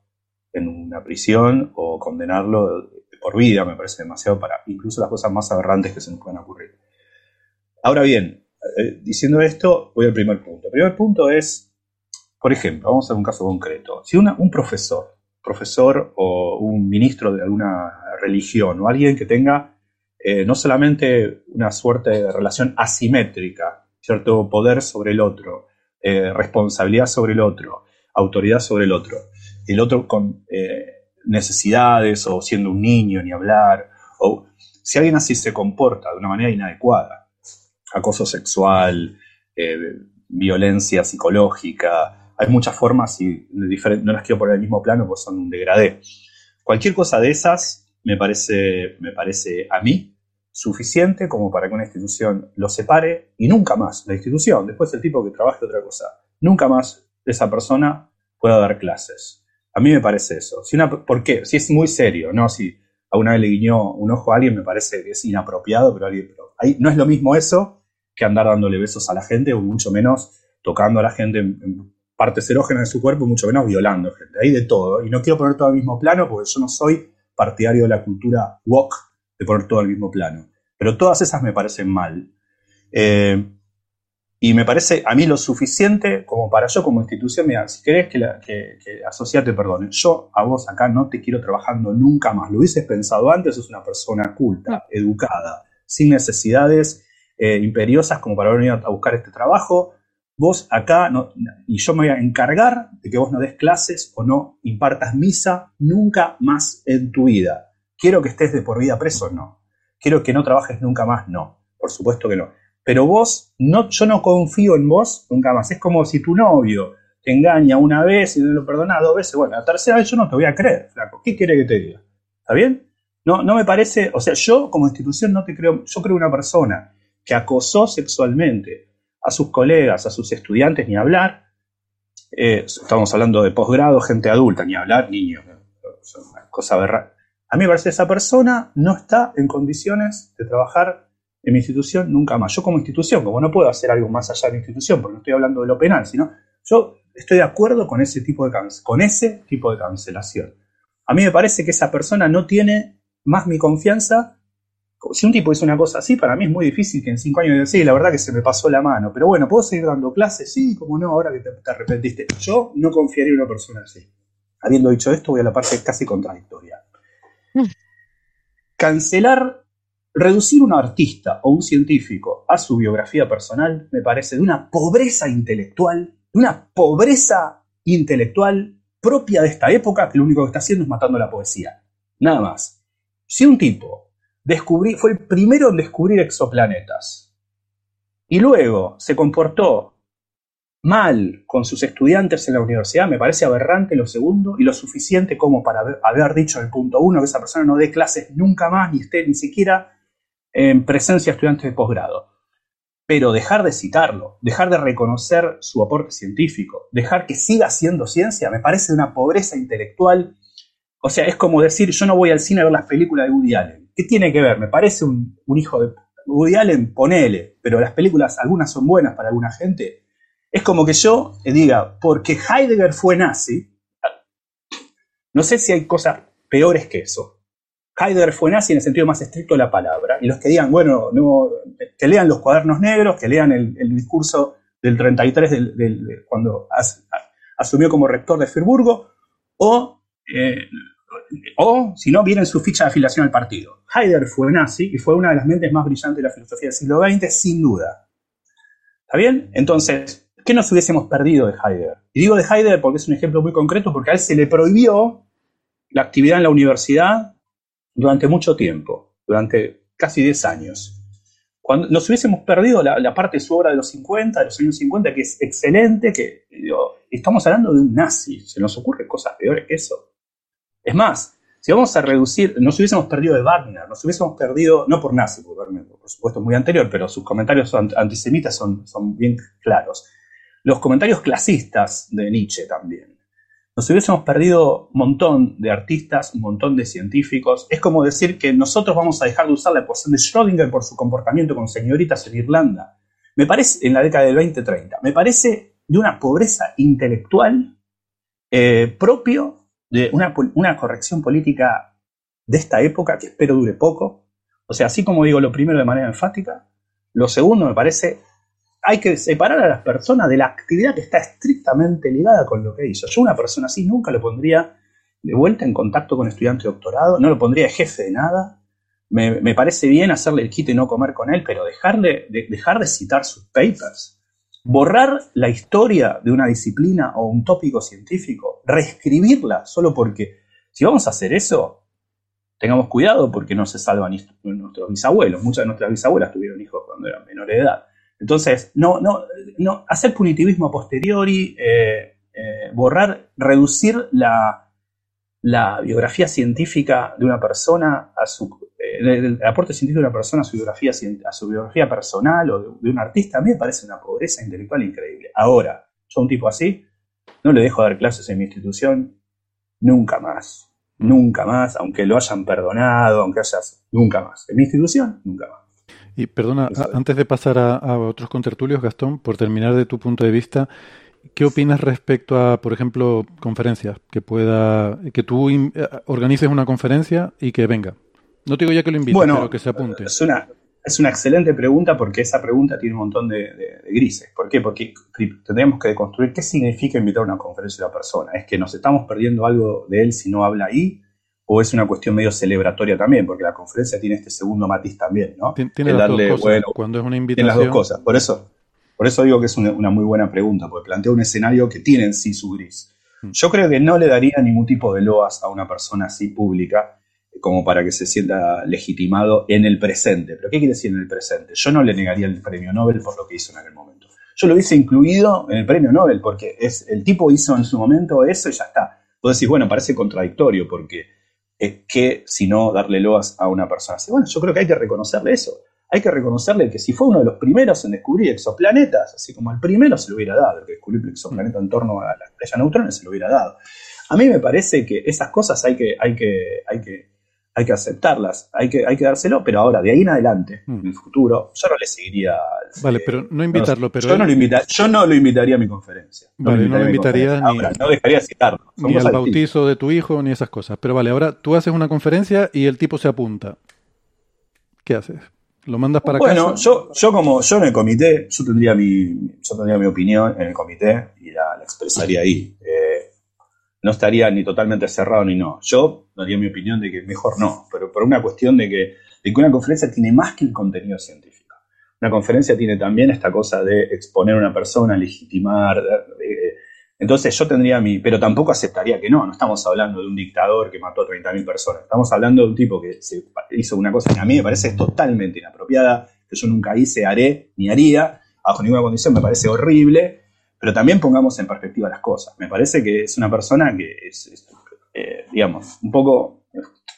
en una prisión o condenarlo por vida, me parece demasiado para incluso las cosas más aberrantes que se nos pueden ocurrir. Ahora bien, eh, diciendo esto, voy al primer punto. El primer punto es, por ejemplo, vamos a un caso concreto. Si un profesor, profesor o un ministro de alguna religión o alguien que tenga eh, no solamente una suerte de relación asimétrica, cierto poder sobre el otro, eh, responsabilidad sobre el otro, autoridad sobre el otro, el otro con necesidades o siendo un niño ni hablar, o si alguien así se comporta de una manera inadecuada, acoso sexual, eh, violencia psicológica, hay muchas formas y no las quiero poner en el mismo plano porque son un degradé. Cualquier cosa de esas me parece, me parece a mí suficiente como para que una institución lo separe y nunca más la institución, después el tipo que trabaje otra cosa, nunca más esa persona pueda dar clases. A mí me parece eso. ¿Por qué? Si es muy serio, ¿no? Si a una vez le guiñó un ojo a alguien, me parece que es inapropiado, pero, alguien, no es lo mismo eso que andar dándole besos a la gente, o mucho menos tocando a la gente en, partes erógenas de su cuerpo, mucho menos violando gente. Hay de todo. Y no quiero poner todo al mismo plano, porque yo no soy partidario de la cultura woke de poner todo al mismo plano. Pero todas esas me parecen mal. Eh, y me parece a mí lo suficiente como para yo como institución, mira, si querés que, la, que, asociate, perdone, yo a vos acá no te quiero trabajando nunca más. Lo hubieses pensado antes, sos una persona culta, educada, sin necesidades eh, imperiosas como para venir a buscar este trabajo. Vos acá, no, y yo me voy a encargar de que vos no des clases o no impartas misa nunca más en tu vida. Quiero que estés de por vida preso, no. Quiero que no trabajes nunca más, no. Por supuesto que no pero vos, no, yo no confío en vos nunca más. Es como si tu novio te engaña una vez y no lo perdona dos veces. Bueno, la tercera vez yo no te voy a creer, flaco. ¿Qué quiere que te diga? ¿Está bien? No, no me parece, o sea, yo como institución no te creo, yo creo una persona que acosó sexualmente a sus colegas, a sus estudiantes, ni hablar. Eh, estamos hablando de posgrado, gente adulta, ni hablar, niños. Una cosa A mí me parece que esa persona no está en condiciones de trabajar en mi institución nunca más. Yo como institución, como no puedo hacer algo más allá de la institución, porque no estoy hablando de lo penal, sino yo estoy de acuerdo con ese tipo de, con ese tipo de cancelación. A mí me parece que esa persona no tiene más mi confianza. Si un tipo hizo una cosa así, para mí es muy difícil que en cinco años diga, sí, la verdad que se me pasó la mano, pero bueno, ¿puedo seguir dando clases? Sí, como no, ahora que te, te arrepentiste. Yo no confiaría en una persona así. Habiendo dicho esto, voy a la parte casi contradictoria. Mm. Cancelar Reducir un artista o un científico a su biografía personal me parece de una pobreza intelectual, de una pobreza intelectual propia de esta época que lo único que está haciendo es matando la poesía. Nada más. Si un tipo descubrí, fue el primero en descubrir exoplanetas y luego se comportó mal con sus estudiantes en la universidad, me parece aberrante lo segundo y lo suficiente como para haber, dicho el punto uno que esa persona no dé clases nunca más ni esté ni siquiera en presencia de estudiantes de posgrado. Pero dejar de citarlo, dejar de reconocer su aporte científico, dejar que siga siendo ciencia, me parece una pobreza intelectual. O sea, es como decir, yo no voy al cine a ver las películas de Woody Allen. ¿Qué tiene que ver? Me parece un, hijo de Woody Allen, ponele, pero las películas, algunas son buenas para alguna gente. Es como que yo diga, porque Heidegger fue nazi, no sé si hay cosas peores que eso. Heidegger fue nazi en el sentido más estricto de la palabra. Y los que digan, bueno, que lean los cuadernos negros, que lean el, discurso del 33 del, cuando asumió como rector de Friburgo, o, eh, o si no, vienen su ficha de afiliación al partido. Heidegger fue nazi y fue una de las mentes más brillantes de la filosofía del siglo XX, sin duda. ¿Está bien? Entonces, ¿qué nos hubiésemos perdido de Heidegger? Y digo de Heidegger porque es un ejemplo muy concreto, porque a él se le prohibió la actividad en la universidad durante mucho tiempo, durante casi 10 años. Cuando nos hubiésemos perdido la, parte de su obra de los 50, de los años 50, que es excelente, que estamos hablando de un nazi, se nos ocurren cosas peores que eso. Es más, si vamos a reducir, nos hubiésemos perdido de Wagner, nos hubiésemos perdido, no por nazi, por supuesto muy anterior, pero sus comentarios antisemitas son, son bien claros. los comentarios clasistas de Nietzsche también. Nos hubiésemos perdido un montón de artistas, un montón de científicos. Es como decir que nosotros vamos a dejar de usar la ecuación de Schrödinger por su comportamiento con señoritas en Irlanda. Me parece, en la década del 2030, me parece de una pobreza intelectual eh, propio de una, una corrección política de esta época que espero dure poco. O sea, así como digo lo primero de manera enfática, lo segundo me parece hay que separar a las personas de la actividad que está estrictamente ligada con lo que hizo. Yo una persona así nunca lo pondría de vuelta en contacto con estudiante de doctorado, no lo pondría de jefe de nada. Me, parece bien hacerle el quite y no comer con él, pero dejarle, de, dejar de citar sus papers, borrar la historia de una disciplina o un tópico científico, reescribirla solo porque si vamos a hacer eso, tengamos cuidado porque no se salvan nuestros bisabuelos. Muchas de nuestras bisabuelas tuvieron hijos cuando eran menores de edad. Entonces, no, no, no, hacer punitivismo a posteriori, eh, eh, borrar, reducir la, biografía científica de una persona a su eh, el, aporte científico de una persona a su biografía, a su biografía personal o de, un artista, a mí me parece una pobreza intelectual increíble. Ahora, yo un tipo así, no le dejo dar clases en mi institución nunca más. Nunca más, aunque lo hayan perdonado, aunque hayas. Nunca más. En mi institución, nunca más. Y perdona, antes de pasar a, otros contertulios, Gastón, por terminar de tu punto de vista, ¿qué opinas respecto a, por ejemplo, conferencias? Que pueda, que tú eh, organices una conferencia y que venga. No te digo ya que lo invites, pero que se apunte. Es una, es una excelente pregunta porque esa pregunta tiene un montón de, grises. ¿Por qué? Porque tendríamos que deconstruir qué significa invitar a una conferencia a una persona. ¿Es que nos estamos perdiendo algo de él si no habla ahí? O es una cuestión medio celebratoria también, porque la conferencia tiene este segundo matiz también, ¿no? Tiene, las dos cosas. cuando es una invitación. Tiene las dos cosas. Por eso, por eso digo que es una, muy buena pregunta, porque plantea un escenario que tiene en sí su gris. Mm. Yo creo que no le daría ningún tipo de loas a una persona así pública como para que se sienta legitimado en el presente. ¿Pero qué quiere decir en el presente? Yo no le negaría el premio Nobel por lo que hizo en aquel momento. Yo lo hubiese incluido en el premio Nobel porque es, el tipo hizo en su momento eso y ya está. Vos decís, bueno, parece contradictorio porque que si no darle loas a una persona. Bueno, yo creo que hay que reconocerle eso. Hay que reconocerle que si fue uno de los primeros en descubrir exoplanetas, así como el primero se lo hubiera dado, el que descubrió el exoplaneta en torno a la estrella neutrones se lo hubiera dado. A mí me parece que esas cosas hay que, hay que, hay que hay que aceptarlas, hay que, hay que dárselo, pero ahora, de ahí en adelante, hmm. en el futuro, yo no le seguiría. Vale, pero no invitarlo, pero. Yo, no lo yo no lo invitaría a mi conferencia. vale, no lo invitaría ni. no dejaría citarlo. ni al bautizo de tu hijo, ni esas cosas. Pero vale, ahora tú haces una conferencia y el tipo se apunta. ¿Qué haces? ¿Lo mandas para casa? Bueno, yo, yo como yo en el comité, yo tendría mi, yo tendría mi opinión en el comité y la, expresaría ahí. Eh, no estaría ni totalmente cerrado ni no. Yo daría mi opinión de que mejor no, pero por una cuestión de que, de que una conferencia tiene más que el contenido científico. Una conferencia tiene también esta cosa de exponer a una persona, legitimar. entonces yo tendría mi. Pero tampoco aceptaría que no. No estamos hablando de un dictador que mató a 30.000 personas. Estamos hablando de un tipo que hizo una cosa que a mí me parece totalmente inapropiada, que yo nunca hice, haré ni haría, bajo ninguna condición, me parece horrible pero también pongamos en perspectiva las cosas. Me parece que es una persona que es, eh, digamos, un poco,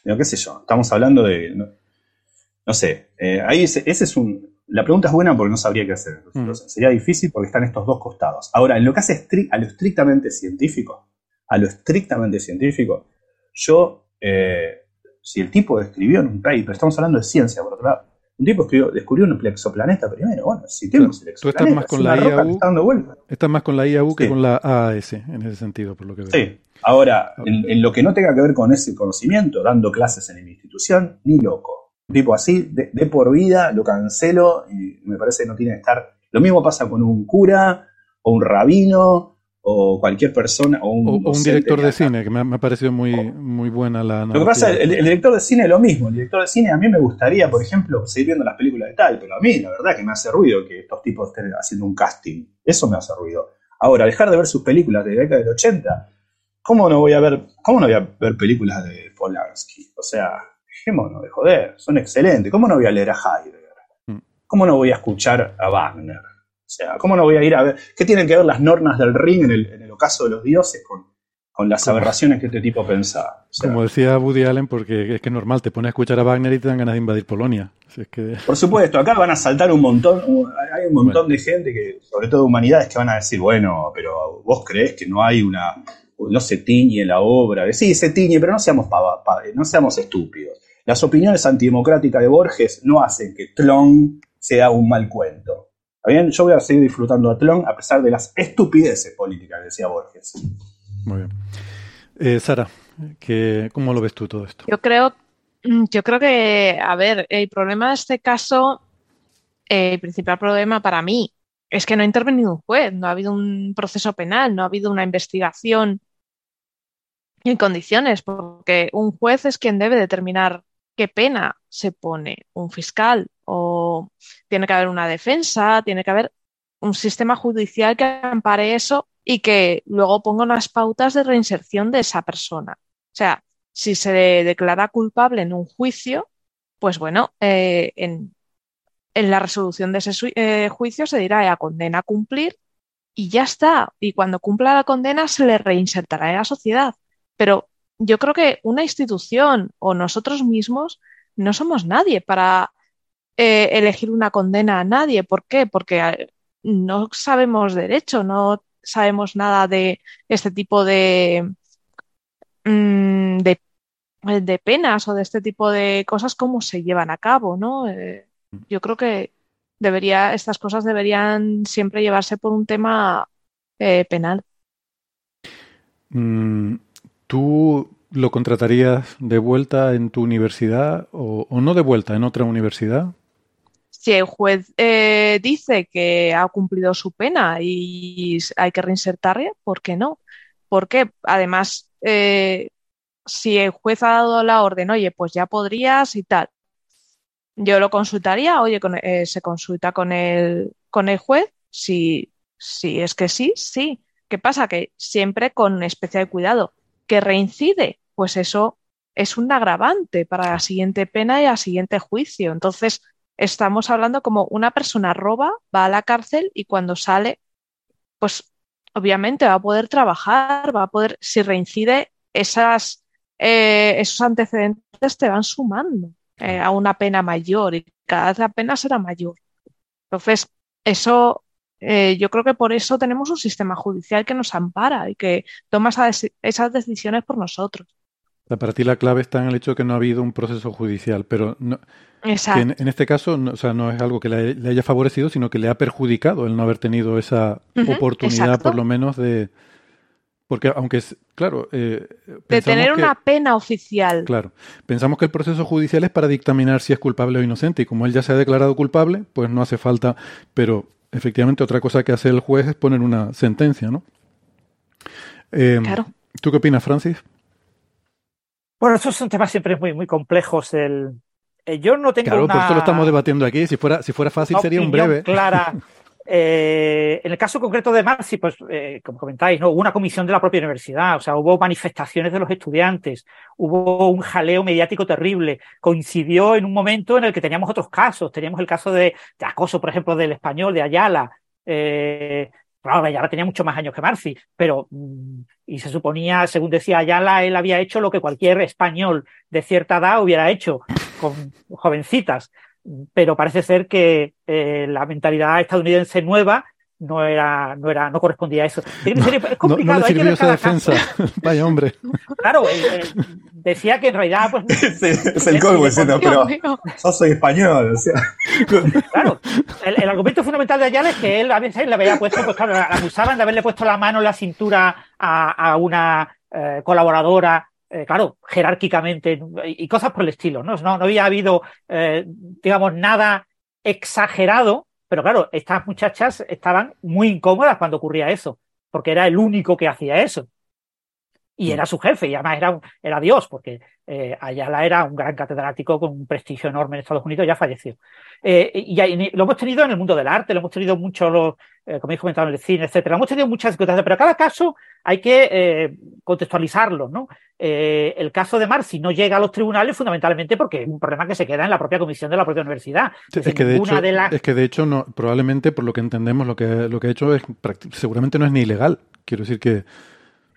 qué sé yo, estamos hablando de, no, sé, eh, ahí ese, es un, la pregunta es buena porque no sabría qué hacer. Mm. Sería difícil porque están estos dos costados. Ahora, en lo que hace a lo estrictamente científico, a lo estrictamente científico, yo, eh, si el tipo escribió en un paper, estamos hablando de ciencia, por otro lado, un tipo descubrió un exoplaneta primero. Bueno, si tenemos el exoplaneta, tú estás más con la IAU, estás más con la IAU que con la AAS en ese sentido, por lo que veo. Sí. Ahora, en, lo que no tenga que ver con ese conocimiento, dando clases en mi institución, ni loco. Un tipo así, de, de por vida, lo cancelo y me parece que no tiene que estar. Lo mismo pasa con un cura o un rabino o cualquier persona o un, director de cine, que me ha, parecido muy, muy buena la Lo que pasa, el, el, director de cine es lo mismo. El director de cine a mí me gustaría, por ejemplo, seguir viendo las películas de tal, pero a mí la verdad que me hace ruido que estos tipos estén haciendo un casting. Eso me hace ruido. Ahora, dejar de ver sus películas de la década del 80, ¿cómo no voy a ver, cómo no voy a ver películas de Polanski? O sea, dejémonos de joder, son excelentes. ¿Cómo no voy a leer a Heidegger? Mm. ¿Cómo no voy a escuchar a Wagner? O sea, ¿cómo no voy a ir a ver? ¿Qué tienen que ver las normas del ring en el, ocaso de los dioses con, con las aberraciones que este tipo pensaba. Como decía Woody Allen, porque es que es normal, te pones a escuchar a Wagner y te dan ganas de invadir Polonia. Por supuesto, acá van a saltar un montón, hay un montón de gente que, sobre todo humanidades, que van a decir, bueno, pero vos crees que no hay una, no se tiñe la obra. Sí, se tiñe, pero no seamos, no seamos estúpidos. Las opiniones antidemocráticas de Borges no hacen que Tlon sea un mal cuento. Bien? Yo voy a seguir disfrutando a Tlon a pesar de las estupideces políticas que decía Borges. Muy bien. Eh, Sara, ¿cómo lo ves tú todo esto? Yo creo, mm, yo creo que, a ver, el problema de este caso, el principal problema para mí es que no ha intervenido un juez, no ha habido un proceso penal, no ha habido una investigación en condiciones, porque un juez es quien debe determinar qué pena se pone, un fiscal, o tiene que haber una defensa, tiene que haber un sistema judicial que ampare eso y que luego ponga unas pautas de reinserción de esa persona. O sea, si se declara culpable en un juicio, pues bueno, eh, en, la resolución de ese eh, juicio se dirá la condena a cumplir y ya está. Y cuando cumpla la condena se le reinsertará en la sociedad. Pero yo creo que una institución o nosotros mismos no somos nadie para eh, elegir una condena a nadie. ¿Por qué? Porque no sabemos derecho, no sabemos nada de este tipo de, mm, de, penas o de este tipo de cosas, cómo se llevan a cabo, ¿no? Eh, yo creo que debería, estas cosas deberían siempre llevarse por un tema eh, penal. Mm, ¿Tú lo contratarías de vuelta en tu universidad o no de vuelta en otra universidad? Si el juez eh, dice que ha cumplido su pena y hay que reinsertarle, ¿por qué no? Porque además, eh, si el juez ha dado la orden, oye, pues ya podrías y tal, yo lo consultaría, oye, eh, se consulta con el, con el juez, si, si es que sí, sí. ¿Qué pasa? Que siempre con especial cuidado, que reincide, pues eso es un agravante para la siguiente pena y al siguiente juicio. Entonces, estamos hablando como una persona roba, va a la cárcel y cuando sale, pues obviamente va a poder trabajar, va a poder, si reincide, esas, eh, esos antecedentes te van sumando eh, a una pena mayor y cada vez la pena será mayor. Entonces, eso, eh, yo creo que por eso tenemos un sistema judicial que nos ampara y que toma esas decisiones por nosotros. Para ti la clave está en el hecho de que no ha habido un proceso judicial, pero no, en, este caso no, o sea, no es algo que le, haya favorecido, sino que le ha perjudicado el no haber tenido esa oportunidad, por lo menos, de... Porque aunque es, claro... Eh, de tener una pena oficial. Claro. Pensamos que el proceso judicial es para dictaminar si es culpable o inocente, y como él ya se ha declarado culpable, pues no hace falta... Pero efectivamente otra cosa que hace el juez es poner una sentencia, ¿no? Em, claro. ¿Tú qué opinas, Francis? Bueno, esos son temas siempre muy, muy complejos. El, eh, yo no tengo claro, por eso lo estamos debatiendo aquí. Si fuera, si fuera fácil sería un breve. Clara. Eh, en el caso concreto de Marci, pues, eh, como comentáis, ¿no? hubo una comisión de la propia universidad, o sea, hubo manifestaciones de los estudiantes, hubo un jaleo mediático terrible, coincidió en un momento en el que teníamos otros casos, teníamos el caso de, acoso, por ejemplo, del español, de Ayala, eh, Claro, Ayala tenía mucho más años que Marci, pero mm, y se suponía, según decía Ayala, él había hecho lo que cualquier español de cierta edad hubiera hecho con jovencitas. Pero parece ser que eh, la mentalidad estadounidense nueva no era, no era, no correspondía a eso. Es complicado. No, le sirvió esa defensa. Vaya hombre. Claro, eh, eh, decía que en realidad, pues. es, el colmo diciendo, pero yo soy español, o sea. Claro, el, argumento fundamental de Ayala es que él a veces le había puesto, pues claro, la acusaban de haberle puesto la mano en la cintura a, a una eh, colaboradora claro, jerárquicamente y cosas por el estilo, ¿no? No, no había habido, eh, digamos, nada exagerado, pero claro, estas muchachas estaban muy incómodas cuando ocurría eso, porque era el único que hacía eso. Y era su jefe, y además era, era Dios, porque eh, Ayala era un gran catedrático con un prestigio enorme en Estados Unidos, ya falleció. Eh, y, lo hemos tenido en el mundo del arte, lo hemos tenido mucho, eh, como he comentado, en el cine, etcétera. Hemos tenido muchas circunstancias, pero cada caso hay que eh, contextualizarlo, ¿no? El caso de Marci no llega a los tribunales fundamentalmente porque es un problema que se queda en la propia comisión de la propia universidad. es, que de hecho, es que de hecho, no, probablemente por lo que entendemos, lo que, lo que ha hecho es seguramente no es ni ilegal. Quiero decir que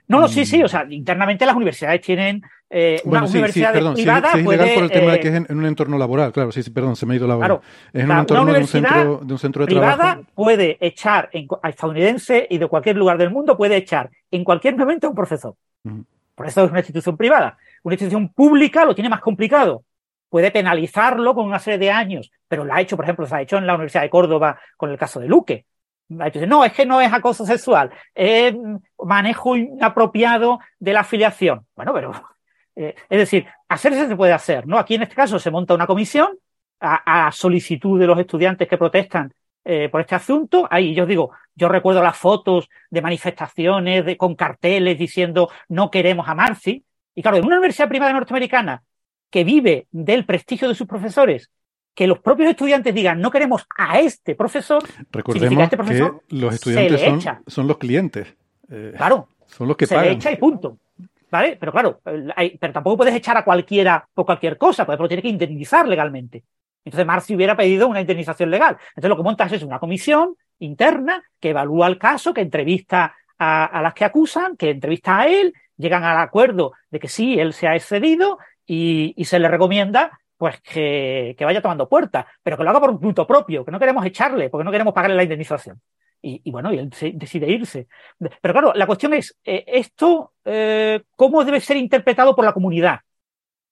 No, no, sí, sí, o sea, internamente las universidades tienen eh, una Bueno, sí, sí, universidad perdón, privada es puede, por el tema de eh, que es en, en un entorno laboral, claro, sí, perdón, se me ha ido la olla. Claro, es en un entorno una de un centro, de un centro de privada trabajo. puede echar en, a estadounidense y de cualquier lugar del mundo puede echar en cualquier momento a un profesor. Por eso es una institución privada. Una institución pública lo tiene más complicado. Puede penalizarlo con una serie de años, pero lo ha hecho, por ejemplo, se ha hecho en la Universidad de Córdoba con el caso de Luque. No, es que no es acoso sexual, es manejo inapropiado de la afiliación. Bueno, pero eh, es decir, hacerse se puede hacer, ¿no? Aquí en este caso se monta una comisión a, solicitud de los estudiantes que protestan eh, por este asunto. Ahí yo digo, yo recuerdo las fotos de manifestaciones con carteles diciendo no queremos a Marci. Y claro, en una universidad privada norteamericana que vive del prestigio de sus profesores, que los propios estudiantes digan no queremos a este profesor, Recordemos este que profesor los se estudiantes son, echa. son los clientes, eh, claro, son los que se pagan. le echa y punto. ¿Vale? Pero claro, hay- pero tampoco puedes echar a cualquiera por cualquier cosa, porque lo tiene que indemnizar legalmente. Entonces Marci hubiera pedido una indemnización legal. Entonces lo que montas es una comisión interna que evalúa el caso, que entrevista a, a las que acusan, que entrevista a él, llegan al acuerdo de que sí, él se ha excedido y, y se le recomienda pues que, que vaya tomando puerta, pero que lo haga por un punto propio, que no queremos echarle, porque no queremos pagarle la indemnización. Y, bueno, y él decide irse. Pero claro, la cuestión es, eh, esto, eh, ¿cómo debe ser interpretado por la comunidad?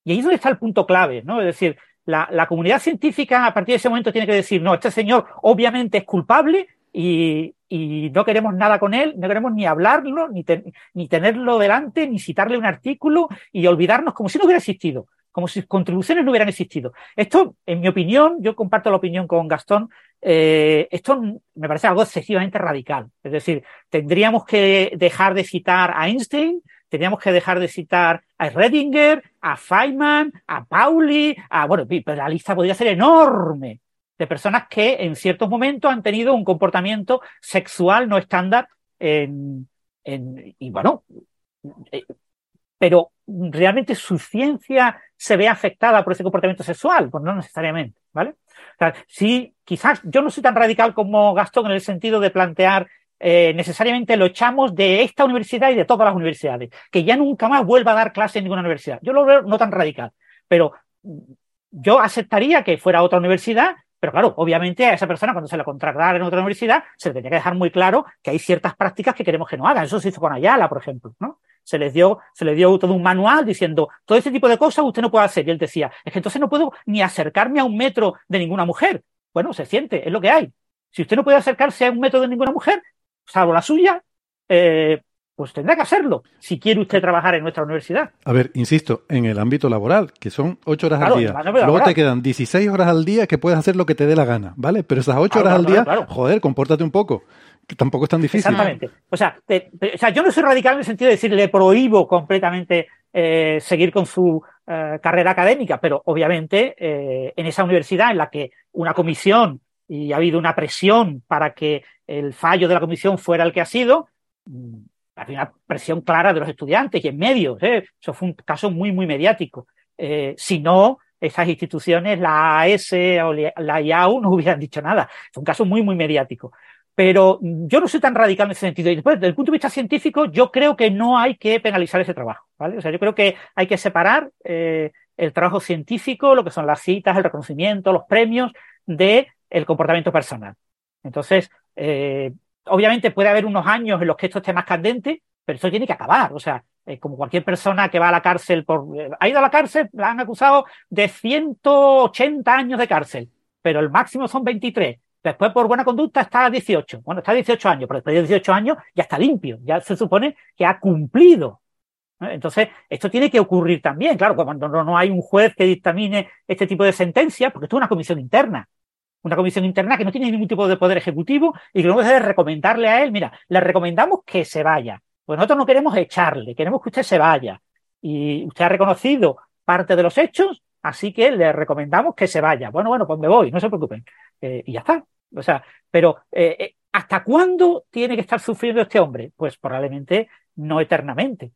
Y ahí es donde está el punto clave, ¿no? Es decir, la, la comunidad científica a partir de ese momento tiene que decir, no, este señor obviamente es culpable y, y no queremos nada con él, no queremos ni hablarlo, ni, ni tenerlo delante, ni citarle un artículo y olvidarnos como si no hubiera existido, como si contribuciones no hubieran existido. Esto, en mi opinión, yo comparto la opinión con Gastón, eh, esto me parece algo excesivamente radical. Es decir, tendríamos que dejar de citar a Einstein, tendríamos que dejar de citar a Redinger, a Feynman, a Pauli, a, bueno, pero la lista podría ser enorme de personas que en ciertos momentos han tenido un comportamiento sexual no estándar en, en- y bueno, eh, pero realmente su ciencia se ve afectada por ese comportamiento sexual, pues no necesariamente, ¿vale? O sea, sí, quizás yo no soy tan radical como Gastón en el sentido de plantear eh, necesariamente lo echamos de esta universidad y de todas las universidades, que ya nunca más vuelva a dar clase en ninguna universidad. Yo lo veo no tan radical, pero yo aceptaría que fuera otra universidad, pero claro, obviamente a esa persona cuando se la contratara en otra universidad se le tenía que dejar muy claro que hay ciertas prácticas que queremos que no hagan. Eso se hizo con Ayala, por ejemplo, ¿no? Se les dio, se les dio todo un manual diciendo todo ese tipo de cosas usted no puede hacer. Y él decía, es que entonces no puedo ni acercarme a un metro de ninguna mujer. Bueno, se siente, es lo que hay. Si usted no puede acercarse a un metro de ninguna mujer, salvo la suya, eh, pues tendrá que hacerlo si quiere usted trabajar en nuestra universidad. A ver, insisto, en el ámbito laboral, que son 8 horas Claro, al día. Luego laboral. te quedan 16 horas al día que puedes hacer lo que te dé la gana, ¿vale? Pero esas 8 Claro, horas al día, joder, compórtate un poco. Tampoco es tan difícil. Exactamente. O sea, o sea, yo no soy radical en el sentido de decir le prohíbo completamente eh, seguir con su eh, carrera académica, pero obviamente eh, en esa universidad en la que una comisión y ha habido una presión para que el fallo de la comisión fuera el que ha sido, mm, había una presión clara de los estudiantes y en medios. Eso fue un caso muy, muy mediático. Si no, esas instituciones, la AS o la IAU, no hubieran dicho nada. Fue un caso muy, muy mediático. Pero yo no soy tan radical en ese sentido. Y después, desde el punto de vista científico, yo creo que no hay que penalizar ese trabajo. ¿vale? O sea, yo creo que hay que separar eh, el trabajo científico, lo que son las citas, el reconocimiento, los premios, de el comportamiento personal. Entonces, eh, obviamente puede haber unos años en los que esto esté más candente, pero esto tiene que acabar. O sea, eh, como cualquier persona que va a la cárcel por. ha ido a la cárcel, la han acusado de 180 años de cárcel, pero el máximo son 23. Después, por buena conducta, está a 18. Bueno, está a 18 años, pero después de 18 años ya está limpio, ya se supone que ha cumplido. Entonces, esto tiene que ocurrir también, claro, cuando no, hay un juez que dictamine este tipo de sentencias, porque esto es una comisión interna. Una comisión interna que no tiene ningún tipo de poder ejecutivo y que lo que recomendarle a él, mira, le recomendamos que se vaya. Pues nosotros no queremos echarle, queremos que usted se vaya. Y usted ha reconocido parte de los hechos, así que le recomendamos que se vaya. Bueno, bueno, pues me voy, no se preocupen. Eh, y ya está. O sea, pero eh, eh, ¿hasta cuándo tiene que estar sufriendo este hombre? Pues probablemente no eternamente.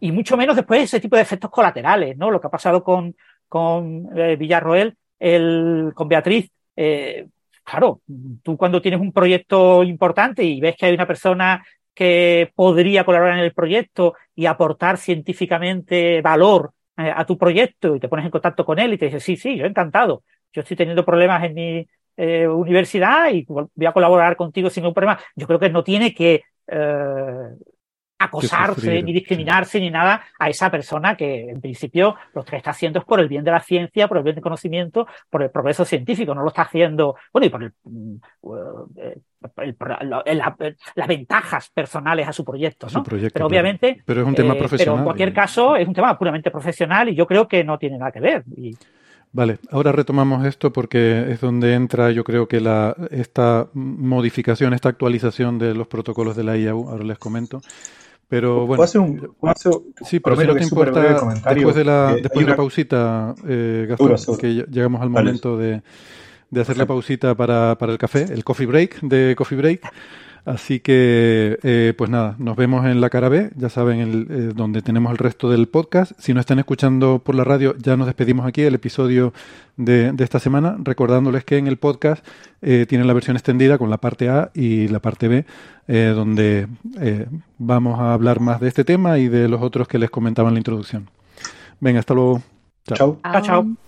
Y mucho menos después ese tipo de efectos colaterales, ¿no? Lo que ha pasado con, con eh, Villarroel, el, con Beatriz. eh, claro, tú cuando tienes un proyecto importante y ves que hay una persona que podría colaborar en el proyecto y aportar científicamente valor eh, a tu proyecto y te pones en contacto con él y te dice, sí, sí, yo encantado. Yo estoy teniendo problemas en mi eh, universidad y voy a colaborar contigo sin ningún problema. Yo creo que no tiene que eh, acosarse, ni discriminarse, ni nada a esa persona que en principio lo que está haciendo es por el bien de la ciencia, por el bien del conocimiento, por el progreso científico, no lo está haciendo, bueno, y por el, mm, eh, las ventajas personales a su proyecto, ¿no? pero obviamente, pero es un tema profesional. Pero en cualquier caso es un tema puramente profesional y yo creo que no tiene nada que ver. Y, Vale, ahora retomamos esto porque es donde entra yo creo que la, esta modificación, esta actualización de los protocolos de la IAU, ahora les comento. Pero bueno, hacer un, sí, pero si no te importa, después de la, después de la pausita, eh, Gastón, que llegamos al momento de, de hacer la pausita para, para el café, el coffee break de Coffee Break. Así que, eh, pues nada, nos vemos en la cara B, ya saben, el, eh, donde tenemos el resto del podcast. Si no están escuchando por la radio, ya nos despedimos aquí, el episodio de, de esta semana, recordándoles que en el podcast eh, tienen la versión extendida con la parte A y la parte B, eh, donde eh, vamos a hablar más de este tema y de los otros que les comentaba en la introducción. Venga, hasta luego. Chao. Chao, chao.